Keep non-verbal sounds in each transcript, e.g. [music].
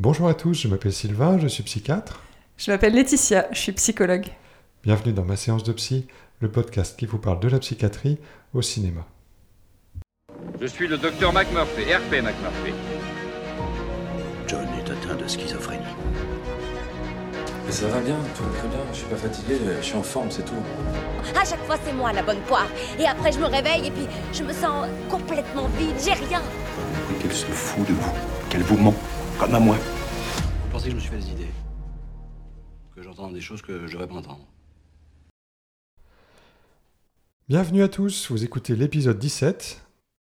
Bonjour à tous, je m'appelle Sylvain, je suis psychiatre. Je m'appelle Laetitia, je suis psychologue. Bienvenue dans ma séance de psy, le podcast qui vous parle de la psychiatrie au cinéma. Je suis le docteur McMurphy, RP McMurphy. John est atteint de schizophrénie. Mais ça va bien, tout va très bien. Je suis pas fatigué, je suis en forme, c'est tout. À chaque fois, c'est moi la bonne poire. Et après, je me réveille et puis je me sens complètement vide. J'ai rien. Qu'elle se fout de vous, qu'elle vous ment, comme à moi. Vous pensez que je me suis fait des idées? Que j'entends des choses que je devrais pas entendre Bienvenue à tous, vous écoutez l'épisode 17.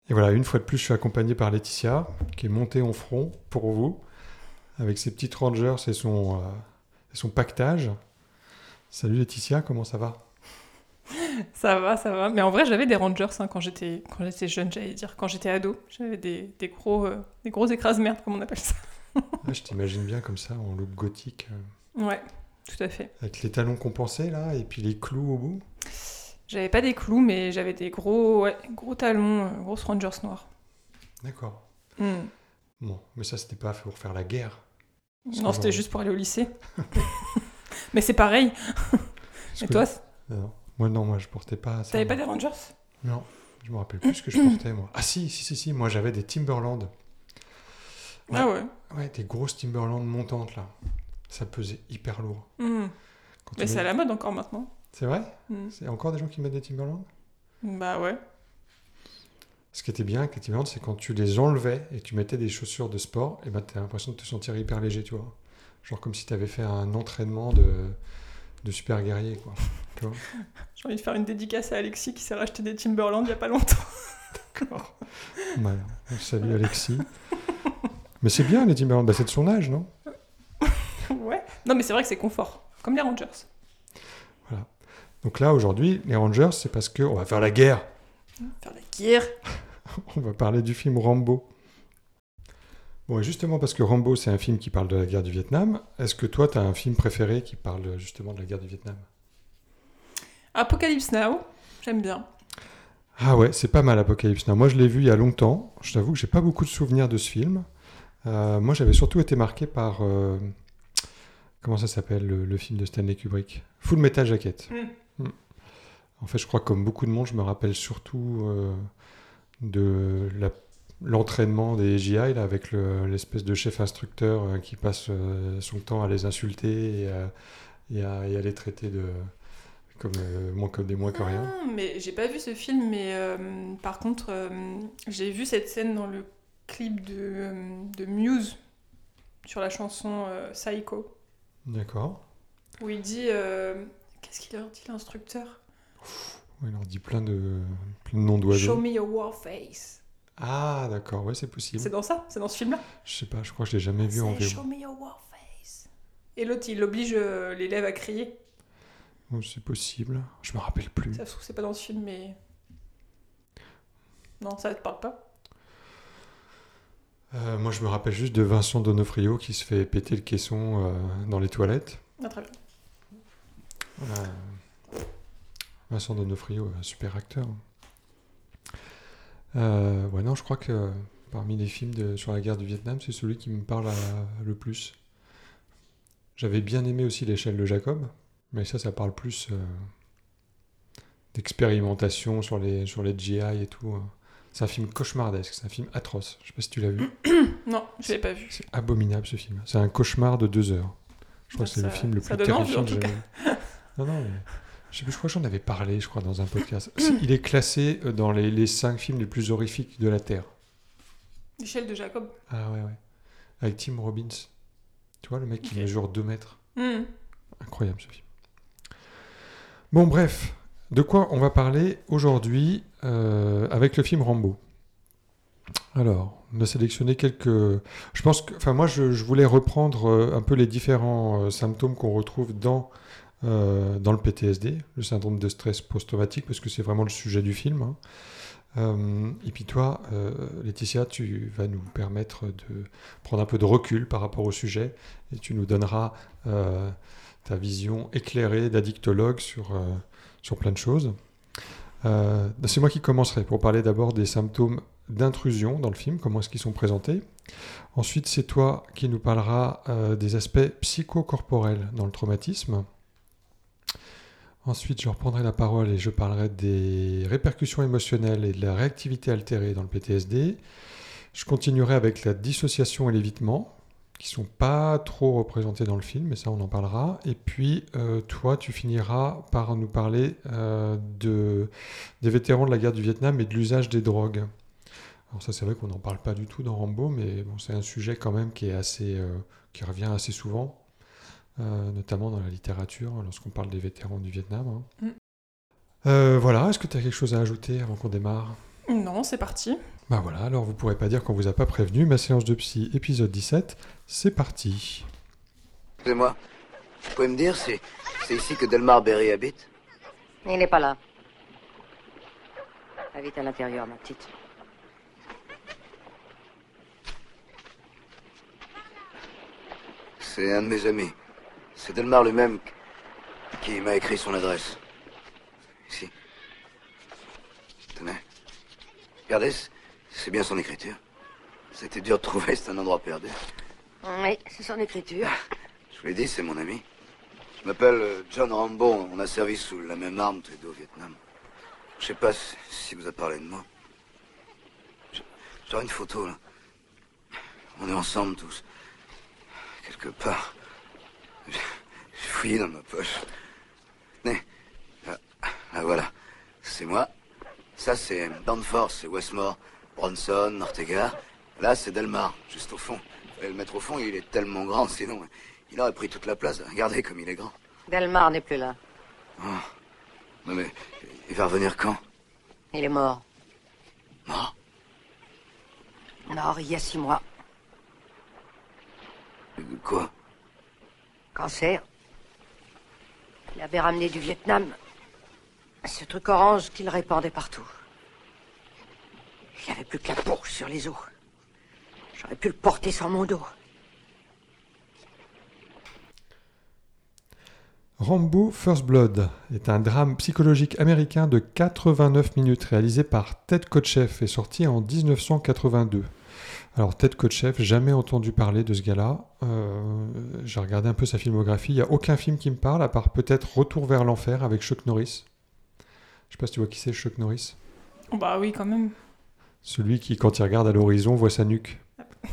Et voilà, une fois de plus, je suis accompagné par Laetitia, qui est montée en front pour vous, avec ses petites rangers et son, euh, et son pactage. Salut Laetitia, comment ça va? Ça va, ça va. Mais en vrai, j'avais des Rangers hein, quand j'étais quand j'étais jeune, j'allais dire. Quand j'étais ado, j'avais des, des gros euh, des gros écrase-merde, comme on appelle ça. Ah, Je t'imagine bien comme ça, en look gothique, euh, Ouais, tout à fait. avec les talons compensés là, et puis les clous au bout. J'avais pas des clous, mais j'avais des gros ouais, gros talons, euh, grosses Rangers noirs. D'accord. Hmm. Bon, mais ça, c'était pas pour faire la guerre. Non, c'était juste pour aller au lycée. [laughs] mais c'est pareil. Et toi, Non. Moi, non, moi, je portais pas t'avais pas des Rangers? Non, je me rappelle plus ce que je portais, moi. Ah si, si, si, si, moi, j'avais des Timberland. Ouais. Ah ouais. Ouais, des grosses Timberland montantes, là. Ça pesait hyper lourd. Hmm. Mais c'est à la mode encore maintenant. C'est vrai Hmm. C'est encore des gens qui mettent des Timberland Bah ouais. Ce qui était bien avec les Timberland, c'est quand tu les enlevais et tu mettais des chaussures de sport, et ben t'as l'impression de te sentir hyper léger, tu vois. Genre comme si t'avais fait un entraînement de, de super guerrier, quoi. [laughs] J'ai envie de faire une dédicace à Alexis qui s'est racheté des Timberland il y a pas longtemps. [laughs] Ouais, salut Alexis. Mais c'est bien les Timberland, bah, c'est de son âge, non? [laughs] Ouais. Non, mais c'est vrai que c'est confort. Comme les Rangers. Donc là, aujourd'hui, les Rangers, c'est parce qu'on va faire la guerre. Faire la guerre. [laughs] On va parler du film Rambo. Bon, et justement, parce que Rambo, c'est un film qui parle de la guerre du Vietnam, est-ce que toi, tu as un film préféré qui parle justement de la guerre du Vietnam? Apocalypse Now. J'aime bien. Ah ouais, c'est pas mal Apocalypse Now. Moi, je l'ai vu il y a longtemps. Je t'avoue que j'ai pas beaucoup de souvenirs de ce film. Euh, moi, j'avais surtout été marqué par... euh, comment ça s'appelle, le, le film de Stanley Kubrick Full Metal Jacket. Mm. Mm. En fait, je crois que comme beaucoup de monde, je me rappelle surtout euh, de la- l'entraînement des GI, là, avec le- l'espèce de chef instructeur euh, qui passe euh, son temps à les insulter et à, et à- et à les traiter de... Comme, euh, moins comme des moins que rien. Ah, mais j'ai pas vu ce film, mais euh, par contre, euh, j'ai vu cette scène dans le clip de, euh, de Muse sur la chanson euh, Psycho, D'accord. où il dit. euh, Qu'est-ce qu'il leur dit, l'instructeur? Il leur dit plein de, plein de noms Show d'oiseaux. me your war face. Ah, d'accord, ouais, c'est C'est possible. dans ça C'est dans ce film-là? Je sais pas, je crois que je l'ai jamais vu en C'est VO. Show me your war face. Et l'autre, il oblige euh, l'élève à crier. C'est possible. Je me rappelle plus. Ça se trouve, c'est pas dans ce film, mais. Non, ça te parle pas? Euh, moi, je me rappelle juste de Vincent Donofrio qui se fait péter le caisson euh, dans les toilettes. Ah, très bien. Euh, Vincent Donofrio, un super acteur. Ouais, non, je crois que parmi les films de- sur la guerre du Vietnam, c'est celui qui me parle à- le plus. J'avais bien aimé aussi l'échelle de Jacob, mais ça, ça parle plus d'expérimentation sur les, sur les GI et tout. hein. C'est un film cauchemardesque, c'est un film atroce. Je sais pas si tu l'as vu. [coughs] Non, je l'ai pas vu. C'est abominable ce film. C'est un cauchemar de deux heures. Je crois que c'est le film le plus terrifiant que j'ai jamais. Non, non, mais je sais plus, je crois que j'en avais parlé, je crois, dans un podcast. [coughs] Il est classé euh, dans les, les cinq films les plus horrifiques de la Terre. L'échelle de Jacob. Ah ouais, ouais. Avec Tim Robbins. Tu vois, le mec qui Ok. mesure 2 mètres. Hmm. Incroyable ce film. Bon, bref. De quoi on va parler aujourd'hui? Euh, avec le film Rambo Alors, on a sélectionné quelques. Je pense que. Enfin, moi, je, voulais reprendre euh, un peu les différents euh, symptômes qu'on retrouve dans, dans le PTSD, le syndrome de stress post-traumatique, parce que c'est vraiment le sujet du film. hein. Et puis toi, Laetitia, tu vas nous permettre de prendre un peu de recul par rapport au sujet et tu nous donneras ta vision éclairée d'addictologue sur, sur plein de choses. Euh, c'est moi qui commencerai pour parler d'abord des symptômes d'intrusion dans le film, comment est-ce qu'ils sont présentés. Ensuite, c'est toi qui nous parleras euh, des aspects psychocorporels dans le traumatisme. Ensuite, je reprendrai la parole et je parlerai des répercussions émotionnelles et de la réactivité altérée dans le PTSD. Je continuerai avec la dissociation et l'évitement, qui sont pas trop représentés dans le film, mais ça on en parlera. Et puis euh, toi, tu finiras par nous parler euh, de, des vétérans de la guerre du Vietnam et de l'usage des drogues. Alors ça c'est vrai qu'on n'en parle pas du tout dans Rambo, mais bon, c'est un sujet quand même qui est assez, euh, qui revient assez souvent, notamment dans la littérature lorsqu'on parle des vétérans du Vietnam. hein. Mm. Voilà, est-ce que tu as quelque chose à ajouter avant qu'on démarre? Non, c'est parti. Bah voilà, alors vous pourrez pas dire qu'on vous a pas prévenu, ma séance de psy épisode 17, c'est parti. Excusez-moi, vous pouvez me dire, c'est, c'est ici que Delmar Berry habite? Il n'est pas là. Habite à l'intérieur, ma petite. C'est un de mes amis. C'est Delmar lui-même qui m'a écrit son adresse. Ici. Tenez. Regardez, c'est- bien son écriture. C'était dur de trouver, c'est un endroit perdu. Oui, c'est son écriture. Je vous l'ai dit, c'est mon ami. Je m'appelle euh, John Rambo. On a servi sous la même arme tous les deux au Vietnam. Je sais pas si, vous a parlé de moi. J'aurais une photo, là. On est ensemble tous. Quelque part. J'ai fouillé dans ma poche. Tenez. Ah, ah, voilà. C'est moi. Ça, c'est Danforth, c'est Westmore, Bronson, Ortega. Là, c'est Delmar, juste au fond. Fallait le mettre au fond, il est tellement grand, sinon il aurait pris toute la place. Regardez comme il est grand. Delmar n'est plus là. Non mais, il va revenir quand? Il est mort. Mort? Mort il y a six mois. Quoi? Cancer. Il avait ramené du Vietnam ce truc orange qu'il répandait partout. Il n'y avait plus que la peau sur les os. J'aurais pu le porter sur mon dos. Rambo First Blood est un drame psychologique américain de 89 minutes réalisé par Ted Kotcheff et sorti en 1982. Alors Ted Kotcheff, jamais entendu parler de ce gars-là. Euh, J'ai regardé un peu sa filmographie, il n'y a aucun film qui me parle, à part peut-être Retour vers l'enfer avec Chuck Norris. Je sais pas si tu vois qui c'est Chuck Norris. Bah oui, quand même. Celui qui, quand il regarde à l'horizon, voit sa nuque. [laughs]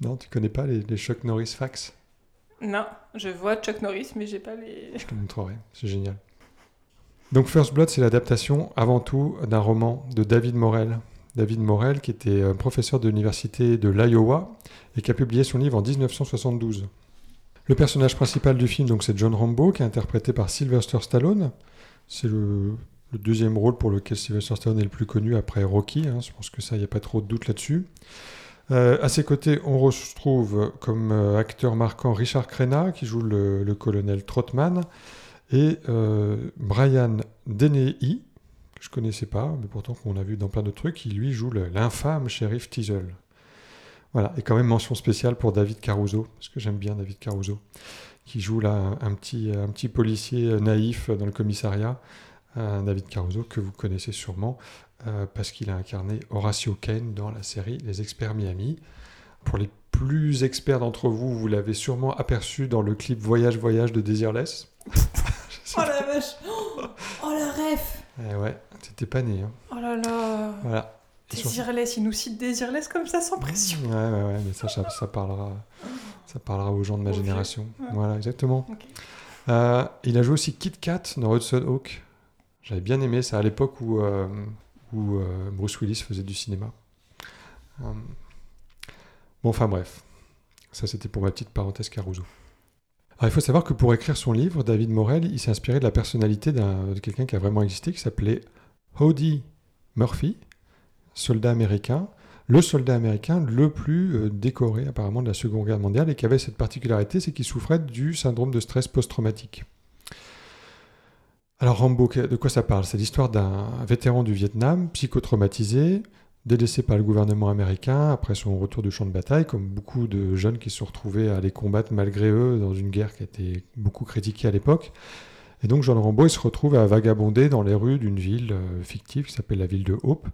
non, tu connais pas les, les Chuck Norris fax? Non, je vois Chuck Norris, mais j'ai pas les. Je te montrerai, c'est génial. Donc First Blood, c'est l'adaptation avant tout d'un roman de David Morel. David Morel, qui était euh, professeur de l'université de l'Iowa et qui a publié son livre en 1972. Le personnage principal du film, donc, c'est John Rambo, qui est interprété par Sylvester Stallone. C'est le, le deuxième rôle pour lequel Sylvester Stallone est le plus connu après Rocky. hein. Je pense que ça, il n'y a pas trop de doute là-dessus. Euh, à ses côtés, on retrouve comme euh, acteur marquant Richard Crenna, qui joue le, colonel Trotman, et euh, Brian Dennehy, que je connaissais pas, mais pourtant qu'on a vu dans plein de trucs, qui lui joue l'infâme shérif Teasel. Voilà, et quand même mention spéciale pour David Caruso, parce que j'aime bien David Caruso, qui joue là un, petit, policier naïf dans le commissariat, David Caruso que vous connaissez sûrement, euh, parce qu'il a incarné Horatio Kane dans la série Les Experts Miami. Pour les plus experts d'entre vous, vous l'avez sûrement aperçu dans le clip Voyage Voyage de Desireless. [laughs] Oh la vache Oh, la ref Eh ouais, t'étais pas né. hein. Oh là là Voilà. Désirless, il nous cite Désirless comme ça sans pression. Ouais, ouais, ouais, mais ça, ça, ça parlera, ça parlera aux gens de ma génération. Ouais. Voilà, exactement. Euh, il a joué aussi Kit Kat dans Hudson Hawk. J'avais bien aimé ça à l'époque où, euh, euh, Bruce Willis faisait du cinéma. Euh, Bon, enfin bref. Ça, c'était pour ma petite parenthèse Caruso. Alors, il faut savoir que pour écrire son livre, David Morel, il s'est inspiré de la personnalité de quelqu'un qui a vraiment existé, qui s'appelait Howdy Murphy, soldat américain, le soldat américain le plus décoré apparemment de la Seconde Guerre mondiale et qui avait cette particularité, c'est qu'il souffrait du syndrome de stress post-traumatique. Alors Rambo, de quoi ça parle? C'est l'histoire d'un vétéran du Vietnam, psychotraumatisé, délaissé par le gouvernement américain après son retour du champ de bataille, comme beaucoup de jeunes qui se sont retrouvés à aller combattre malgré eux dans une guerre qui a été beaucoup critiquée à l'époque. Et donc John Rambo, il se retrouve à vagabonder dans les rues d'une ville euh, fictive qui s'appelle la ville de Hope,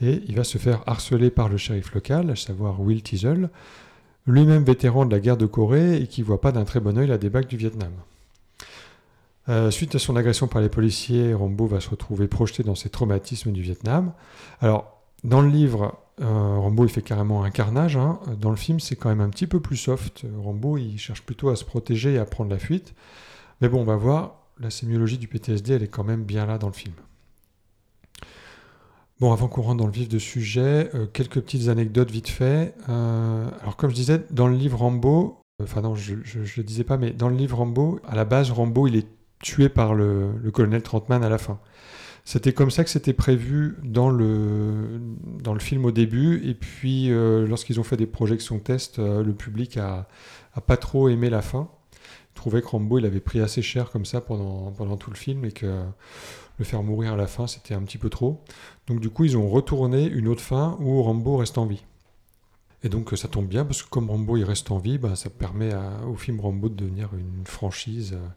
et il va se faire harceler par le shérif local, à savoir Will Teasel, lui-même vétéran de la guerre de Corée et qui voit pas d'un très bon œil la débâcle du Vietnam. Euh, suite à son agression par les policiers, Rambo va se retrouver projeté dans ses traumatismes du Vietnam. Alors, dans le livre, euh, Rambo il fait carrément un carnage. hein. Dans le film, c'est quand même un petit peu plus soft. Rambo il cherche plutôt à se protéger et à prendre la fuite. Mais bon, on va voir, la sémiologie du PTSD, elle est quand même bien là dans le film. Bon, avant qu'on rentre dans le vif du sujet, euh, quelques petites anecdotes vite fait. Euh, alors, comme je disais, dans le livre Rambo, enfin non, je ne le disais pas, mais dans le livre Rambo, à la base, Rambo, il est tué par le, colonel Trentman à la fin. C'était comme ça que c'était prévu dans le, dans le film au début, et puis euh, lorsqu'ils ont fait des projections test, euh, le public a, a pas trop aimé la fin. Il trouvait que Rambo il avait pris assez cher comme ça pendant, pendant tout le film, et que le faire mourir à la fin c'était un petit peu trop. Donc du coup ils ont retourné une autre fin où Rambo reste en vie. Et donc ça tombe bien parce que comme Rambo il reste en vie, bah, ça permet au film Rambo de devenir une franchise euh,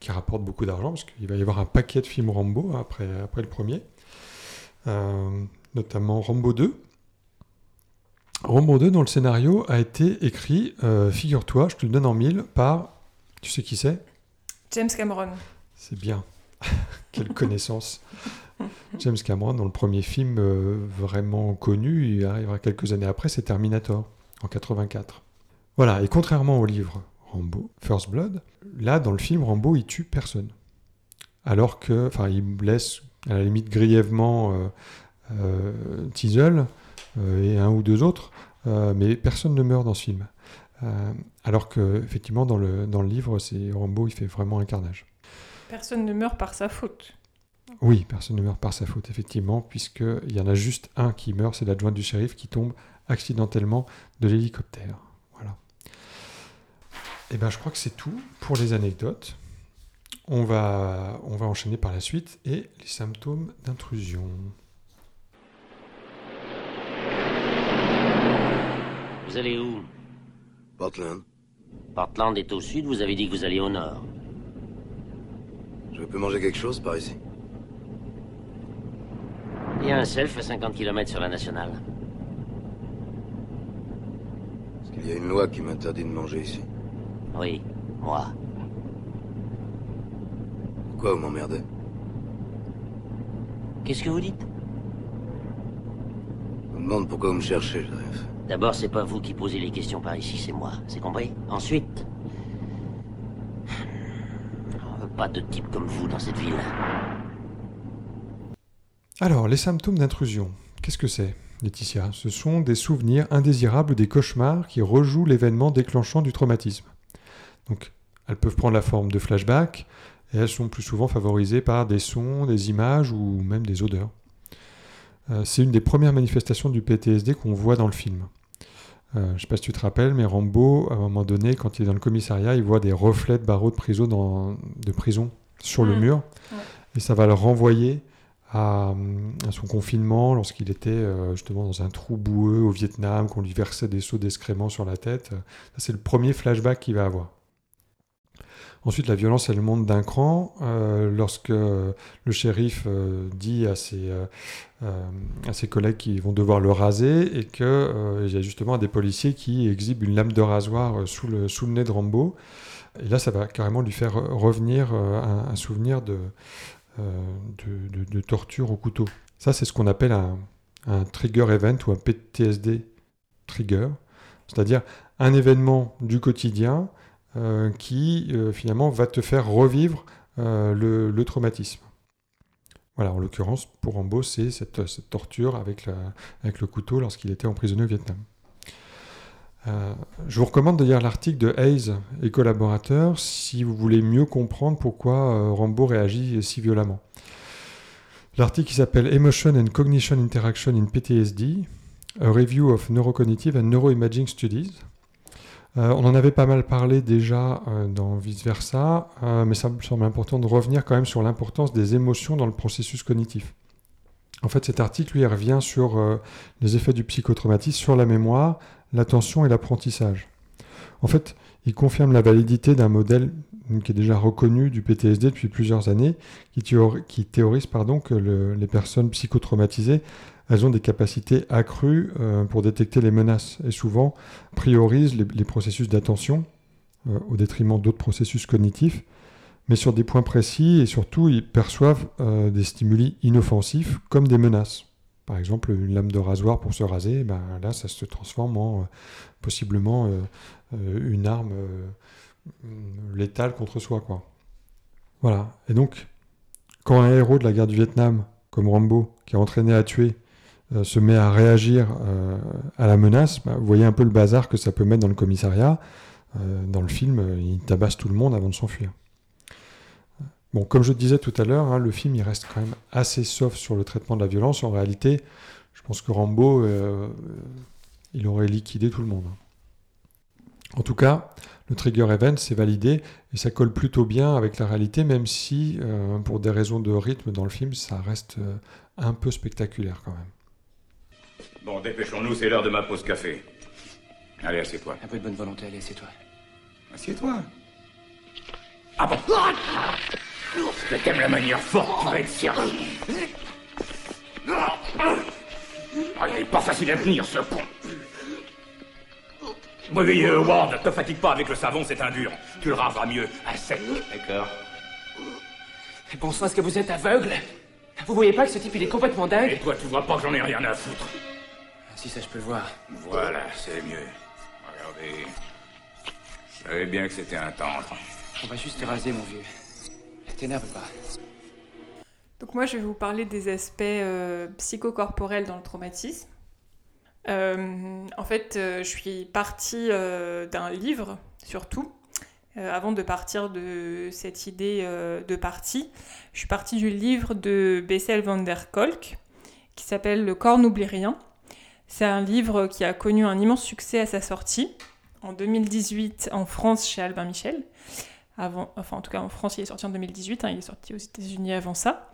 qui rapporte beaucoup d'argent parce qu'il va y avoir un paquet de films Rambo après, après le premier, Euh, notamment Rambo 2. Rambo 2 dont le scénario a été écrit, euh, figure-toi, je te le donne en mille, par, tu sais qui c'est? James Cameron. C'est bien. [laughs] Quelle connaissance. James Cameron, dans le premier film euh, vraiment connu, il arrivera quelques années après, c'est Terminator, en 84. Voilà, et contrairement au livre Rambo, First Blood, là, dans le film, Rambo, il tue personne. Alors que, enfin, il blesse à la limite grièvement euh, euh, Teasel euh, et un ou deux autres, euh, mais personne ne meurt dans ce film. Alors que, effectivement, dans le, dans le livre, c'est Rambo, il fait vraiment un carnage. Personne ne meurt par sa faute. Oui, personne ne meurt par sa faute, effectivement, puisqu'il y en a juste un qui meurt, c'est l'adjoint du shérif qui tombe accidentellement de l'hélicoptère. Et ben, je crois que c'est tout pour les anecdotes. On va, on va enchaîner par la suite et les symptômes d'intrusion. Vous allez où? Portland. Portland est au sud, vous avez dit que vous alliez au nord. Je peux manger quelque chose par ici? Il y a un self à 50 km sur la nationale. Est-ce qu'il y a une loi qui m'interdit de manger ici? Oui, moi. Pourquoi vous m'emmerdez Qu'est-ce que vous dites Je me demande pourquoi vous me cherchez, fait. D'abord, c'est pas vous qui posez les questions par ici, c'est moi. C'est compris Ensuite, on veut pas de type comme vous dans cette ville. Alors, les symptômes d'intrusion, qu'est-ce que c'est, Laetitia? Ce sont des souvenirs indésirables ou des cauchemars qui rejouent l'événement déclenchant du traumatisme. Donc, elles peuvent prendre la forme de flashbacks et elles sont plus souvent favorisées par des sons, des images ou même des odeurs. Euh, c'est une des premières manifestations du PTSD qu'on voit dans le film. Euh, je ne sais pas si tu te rappelles, mais Rambo, à un moment donné, quand il est dans le commissariat, il voit des reflets de barreaux de prison, dans- de prison sur le Mm. mur. Ouais. Et ça va le renvoyer à, à son confinement lorsqu'il était euh, justement dans un trou boueux au Vietnam, qu'on lui versait des seaux d'excréments sur la tête. Ça, c'est le premier flashback qu'il va avoir. Ensuite, la violence, elle monte d'un cran euh, lorsque le shérif euh, dit à ses, euh, à ses collègues qu'ils vont devoir le raser et qu'il y a justement des policiers qui exhibent une lame de rasoir sous le, sous le nez de Rambo. Et là, ça va carrément lui faire revenir un, souvenir de, de, de- de torture au couteau. Ça, c'est ce qu'on appelle un, un trigger event ou un PTSD trigger, c'est-à-dire un événement du quotidien euh, qui euh, finalement va te faire revivre euh, le, traumatisme. Voilà, en l'occurrence, pour Rambo, c'est cette, torture avec, le couteau lorsqu'il était emprisonné au Vietnam. Je vous recommande de lire l'article de Hayes et collaborateurs si vous voulez mieux comprendre pourquoi euh, Rambo réagit si violemment. L'article s'appelle Emotion and Cognition Interaction in PTSD, A Review of Neurocognitive and Neuroimaging Studies. Euh, on en avait pas mal parlé déjà euh, dans Vice Versa, euh, mais ça me semble important de revenir quand même sur l'importance des émotions dans le processus cognitif. En fait, cet article, lui, revient sur les effets du psychotraumatisme sur la mémoire, l'attention et l'apprentissage. En fait, il confirme la validité d'un modèle qui est déjà reconnu du PTSD depuis plusieurs années, qui, théorise, pardon, que le- les personnes psychotraumatisées, elles ont des capacités accrues euh, pour détecter les menaces et souvent priorisent les, processus d'attention euh, au détriment d'autres processus cognitifs, mais sur des points précis et surtout ils perçoivent euh, des stimuli inoffensifs comme des menaces. Par exemple, une lame de rasoir pour se raser, ben là ça se transforme en possiblement une arme létale contre soi. Quoi. Voilà. Et donc, quand un héros de la guerre du Vietnam, comme Rambo, qui est entraîné à tuer, euh, se met à réagir euh, à la menace, bah, vous voyez un peu le bazar que ça peut mettre dans le commissariat. Euh, dans le film, il tabasse tout le monde avant de s'enfuir. Bon, comme je disais tout à l'heure, hein, le film il reste quand même assez soft sur le traitement de la violence. En réalité, je pense que Rambo, il aurait liquidé tout le monde. En tout cas, le trigger event, c'est validé et ça colle plutôt bien avec la réalité, même si, pour des raisons de rythme dans le film, ça reste un peu spectaculaire quand même. Bon, dépêchons-nous, c'est l'heure de ma pause café. Allez, assieds-toi. Un peu de bonne volonté, allez, c'est toi. Assieds-toi. Ah bon Je t'aime la manière forte, tu vas être servi. Ah, il est pas facile à tenir, ce con. Oui, euh, Ward, ne te fatigue pas avec le savon, c'est un dur. Tu le raseras mieux, à sec. D'accord. Bon sang, est-ce que vous êtes aveugle? Vous voyez pas que ce type, il est complètement Et dingue toi, tu vois pas que j'en ai rien à foutre. Si ça, je peux le voir. Voilà, c'est mieux. Regardez. Je savais bien que c'était un tendre. On va juste te raser, mon vieux. T'énerve pas. Donc moi, je vais vous parler des aspects euh, psychocorporels dans le traumatisme. Euh, en fait, euh, je suis partie euh, d'un livre, surtout, euh, avant de partir de cette idée euh, de partie. Je suis partie du livre de Bessel van der Kolk, qui s'appelle Le corps n'oublie rien. C'est un livre qui a connu un immense succès à sa sortie, en 2018 en France chez Albin Michel. Avant, enfin, en tout cas, en France, il est sorti en 2018, hein, il est sorti aux États-Unis avant ça.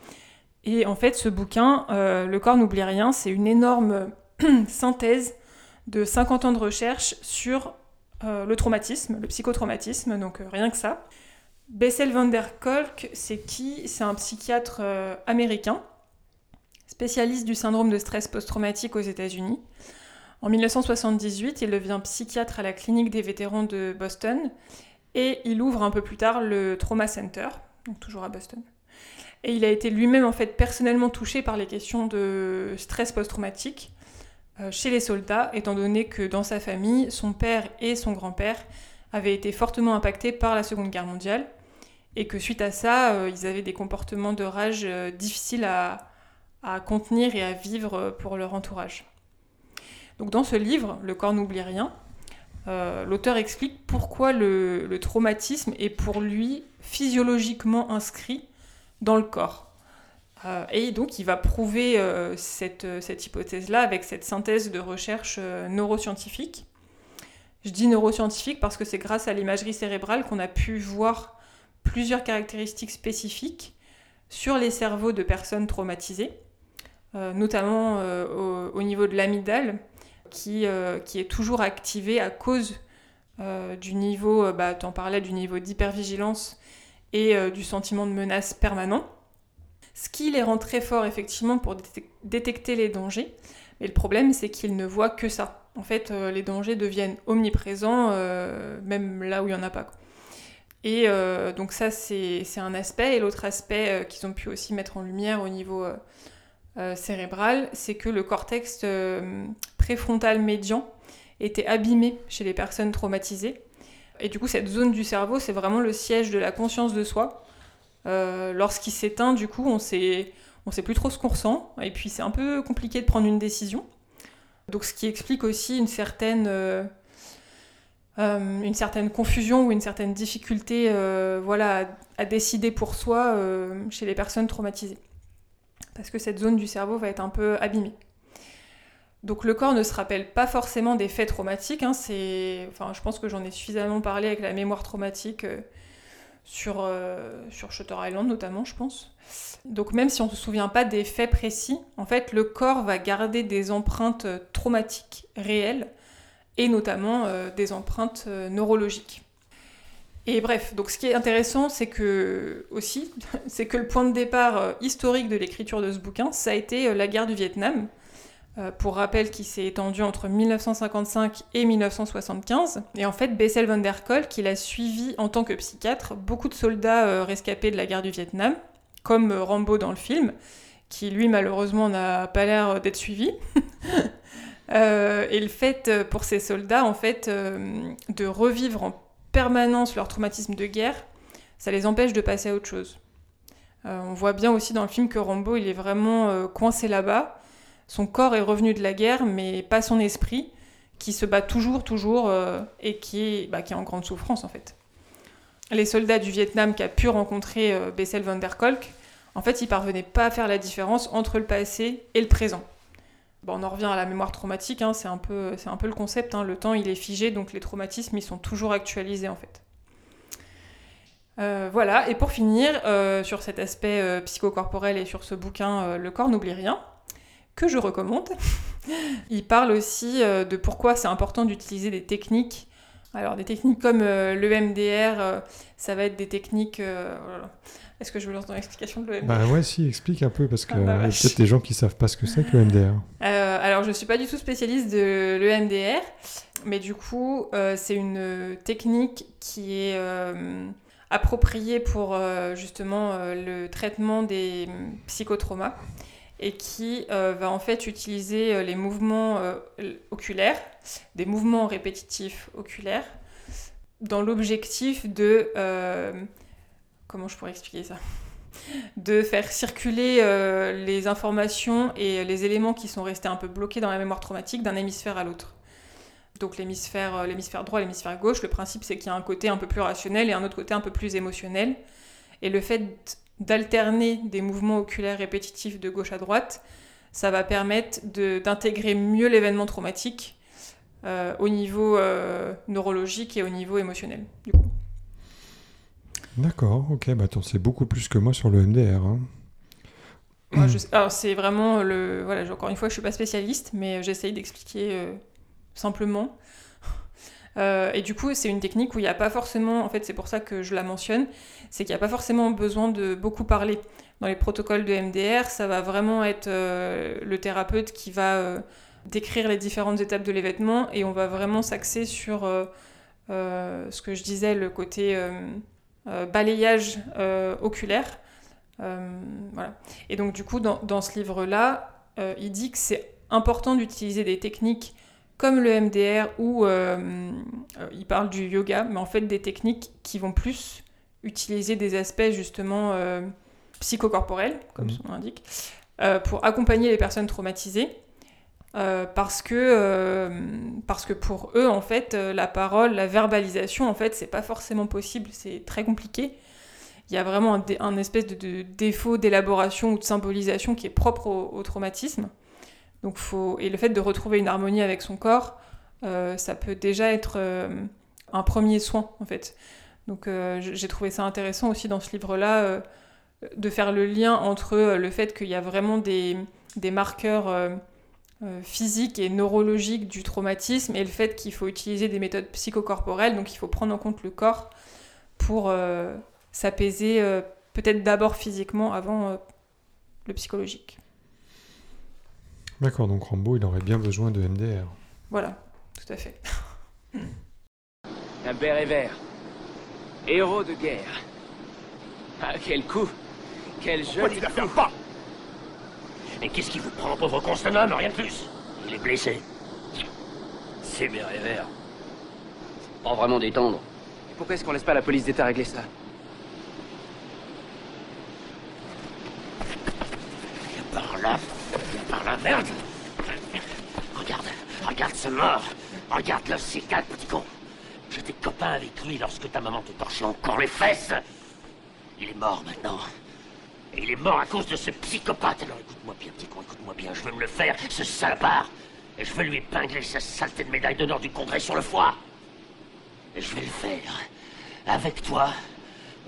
Et en fait, ce bouquin, euh, Le corps n'oublie rien, c'est une énorme [clears throat] synthèse de 50 ans de recherche sur euh, le traumatisme, le psychotraumatisme, donc euh, rien que ça. Bessel van der Kolk, c'est qui? C'est un psychiatre américain, spécialiste du syndrome de stress post-traumatique aux États-Unis. En 1978, il devient psychiatre à la clinique des vétérans de Boston et il ouvre un peu plus tard le Trauma Center, toujours à Boston. Et il a été lui-même en fait personnellement touché par les questions de stress post-traumatique euh, chez les soldats, étant donné que dans sa famille, son père et son grand-père avaient été fortement impactés par la Seconde Guerre mondiale, et que suite à ça, euh, ils avaient des comportements de rage euh, difficiles à, à contenir et à vivre pour leur entourage. Donc dans ce livre, Le corps n'oublie rien, euh, l'auteur explique pourquoi le, traumatisme est pour lui physiologiquement inscrit dans le corps. Euh, et donc il va prouver euh, cette, cette hypothèse-là avec cette synthèse de recherche neuroscientifique. Je dis neuroscientifique parce que c'est grâce à l'imagerie cérébrale qu'on a pu voir plusieurs caractéristiques spécifiques sur les cerveaux de personnes traumatisées, notamment euh, au, au niveau de l'amygdale, qui, euh, qui est toujours activée à cause euh, du niveau, euh, bah, tu en parlais, du niveau d'hypervigilance et euh, du sentiment de menace permanent. Ce qui les rend très forts effectivement pour détec- détecter les dangers. Mais le problème, c'est qu'ils ne voient que ça. En fait, euh, les dangers deviennent omniprésents, euh, même là où il n'y en a pas. Et euh, donc ça, c'est un aspect. Et l'autre aspect euh, qu'ils ont pu aussi mettre en lumière au niveau euh, euh, cérébral, c'est que le cortex euh, préfrontal médian était abîmé chez les personnes traumatisées. Et du coup, cette zone du cerveau, c'est vraiment le siège de la conscience de soi. Euh, Lorsqu'il s'éteint, du coup, on sait, sait plus trop ce qu'on ressent. Et puis, c'est un peu compliqué de prendre une décision. Donc, ce qui explique aussi une certaine, une certaine confusion ou une certaine difficulté voilà, à, décider pour soi chez les personnes traumatisées. Parce que cette zone du cerveau va être un peu abîmée. Donc le corps ne se rappelle pas forcément des faits traumatiques. hein, je pense que j'en ai suffisamment parlé avec la mémoire traumatique euh, sur, euh, sur Shutter Island notamment, je pense. Donc même si on ne se souvient pas des faits précis, en fait, le corps va garder des empreintes euh, traumatiques réelles et notamment des empreintes neurologiques. Et bref, donc ce qui est intéressant, c'est que aussi, [laughs] c'est que le point de départ euh, historique de l'écriture de ce bouquin, ça a été euh, la guerre du Vietnam. Euh, pour rappel, qui s'est étendue entre 1955 et 1975. Et en fait, Bessel van der Kolk, il a suivi en tant que psychiatre beaucoup de soldats rescapés de la guerre du Vietnam, comme Rambo dans le film, qui lui malheureusement n'a pas l'air d'être suivi. [laughs] et le fait pour ces soldats, en fait, de revivre en permanence leur traumatisme de guerre, ça les empêche de passer à autre chose. Euh, on voit bien aussi dans le film que Rambo, il est vraiment euh, coincé là-bas. Son corps est revenu de la guerre, mais pas son esprit, qui se bat toujours, toujours, euh, et qui est, bah, qui est en grande souffrance en fait. Les soldats du Vietnam qu'a pu rencontrer Bessel van der Kolk, en fait, ils parvenaient pas à faire la différence entre le passé et le présent. Bon, on en revient à la mémoire traumatique, hein, c'est un, peu, un peu le concept, hein. le temps il est figé, donc les traumatismes ils sont toujours actualisés en fait. Euh, voilà, et pour finir, euh, sur cet aspect euh, psychocorporel et sur ce bouquin Le corps n'oublie rien, que je recommande, [laughs] il parle aussi de pourquoi c'est important d'utiliser des techniques. Alors des techniques comme le MDR, ça va être des techniques... est-ce que je me lance dans l'explication de l'EMDR Bah ouais, si, explique un peu, parce ah bah y a peut-être des gens qui savent pas ce que c'est que l'EMDR. Euh, alors, je suis pas du tout spécialiste de l'EMDR, mais du coup, euh, c'est une technique qui est euh, appropriée pour justement le traitement des psychotraumas et qui va en fait utiliser les mouvements oculaires, des mouvements répétitifs oculaires, dans l'objectif de comment je pourrais expliquer ça? De faire circuler euh, les informations et les éléments qui sont restés un peu bloqués dans la mémoire traumatique d'un hémisphère à l'autre. Donc l'hémisphère, euh, l'hémisphère droit l'hémisphère gauche, le principe c'est qu'il y a un côté un peu plus rationnel et un autre côté un peu plus émotionnel. Et le fait d'alterner des mouvements oculaires répétitifs de gauche à droite, ça va permettre d'intégrer mieux l'événement traumatique euh, au niveau neurologique et au niveau émotionnel. Du coup. D'accord, ok, bah t'en sais beaucoup plus que moi sur le MDR. Hein. Alors c'est vraiment le... Voilà, encore une fois, je suis pas spécialiste, mais j'essaye d'expliquer euh, simplement. [laughs] Euh, et du coup, c'est une technique où il n'y a pas forcément, en fait, c'est pour ça que je la mentionne, c'est qu'il n'y a pas forcément besoin de beaucoup parler. Dans les protocoles de MDR, ça va vraiment être euh, le thérapeute qui va décrire les différentes étapes de l'événement et on va vraiment s'axer sur ce que je disais, le côté euh, balayage euh, oculaire. Euh, voilà. Et donc du coup, dans, ce livre-là, il dit que c'est important d'utiliser des techniques comme le MDR ou il parle du yoga, mais en fait des techniques qui vont plus utiliser des aspects justement psychocorporels, comme mmh. son nom l'indique, pour accompagner les personnes traumatisées. Euh, parce, que, euh, parce que pour eux, en fait, euh, la parole, la verbalisation, en fait, c'est pas forcément possible, c'est très compliqué. Il y a vraiment un, espèce de, défaut d'élaboration ou de symbolisation qui est propre au, traumatisme. Donc faut, et le fait de retrouver une harmonie avec son corps, ça peut déjà être un premier soin, en fait. Donc j'ai trouvé ça intéressant aussi dans ce livre-là de faire le lien entre le fait qu'il y a vraiment des, des marqueurs physique et neurologique du traumatisme et le fait qu'il faut utiliser des méthodes psychocorporelles, donc il faut prendre en compte le corps pour euh, s'apaiser euh, peut-être d'abord physiquement avant le psychologique. D'accord, donc Rambo, il aurait bien besoin de MDR. Voilà, tout à fait. Un béret vert. Héros de guerre. Ah, quel coup Quel joli Pourquoi tu pas? Mais qu'est-ce qui vous prend, pauvre consonant, rien de plus Il est blessé. C'est bien vert. Pas vraiment détendre. pourquoi est-ce qu'on laisse pas la police d'État régler ça? Viens par là. Viens par là, merde Regarde, regarde ce mort. Regarde le C4, petit con. J'étais copain avec lui lorsque ta maman te torchait encore les fesses. Il est mort maintenant. Il est mort à cause de ce psychopathe. Alors écoute-moi bien, petit con, écoute-moi bien. Je veux me le faire, ce salopard. Et je veux lui épingler sa saleté de médaille d'honneur du Congrès sur le foie. Et je vais le faire. Avec toi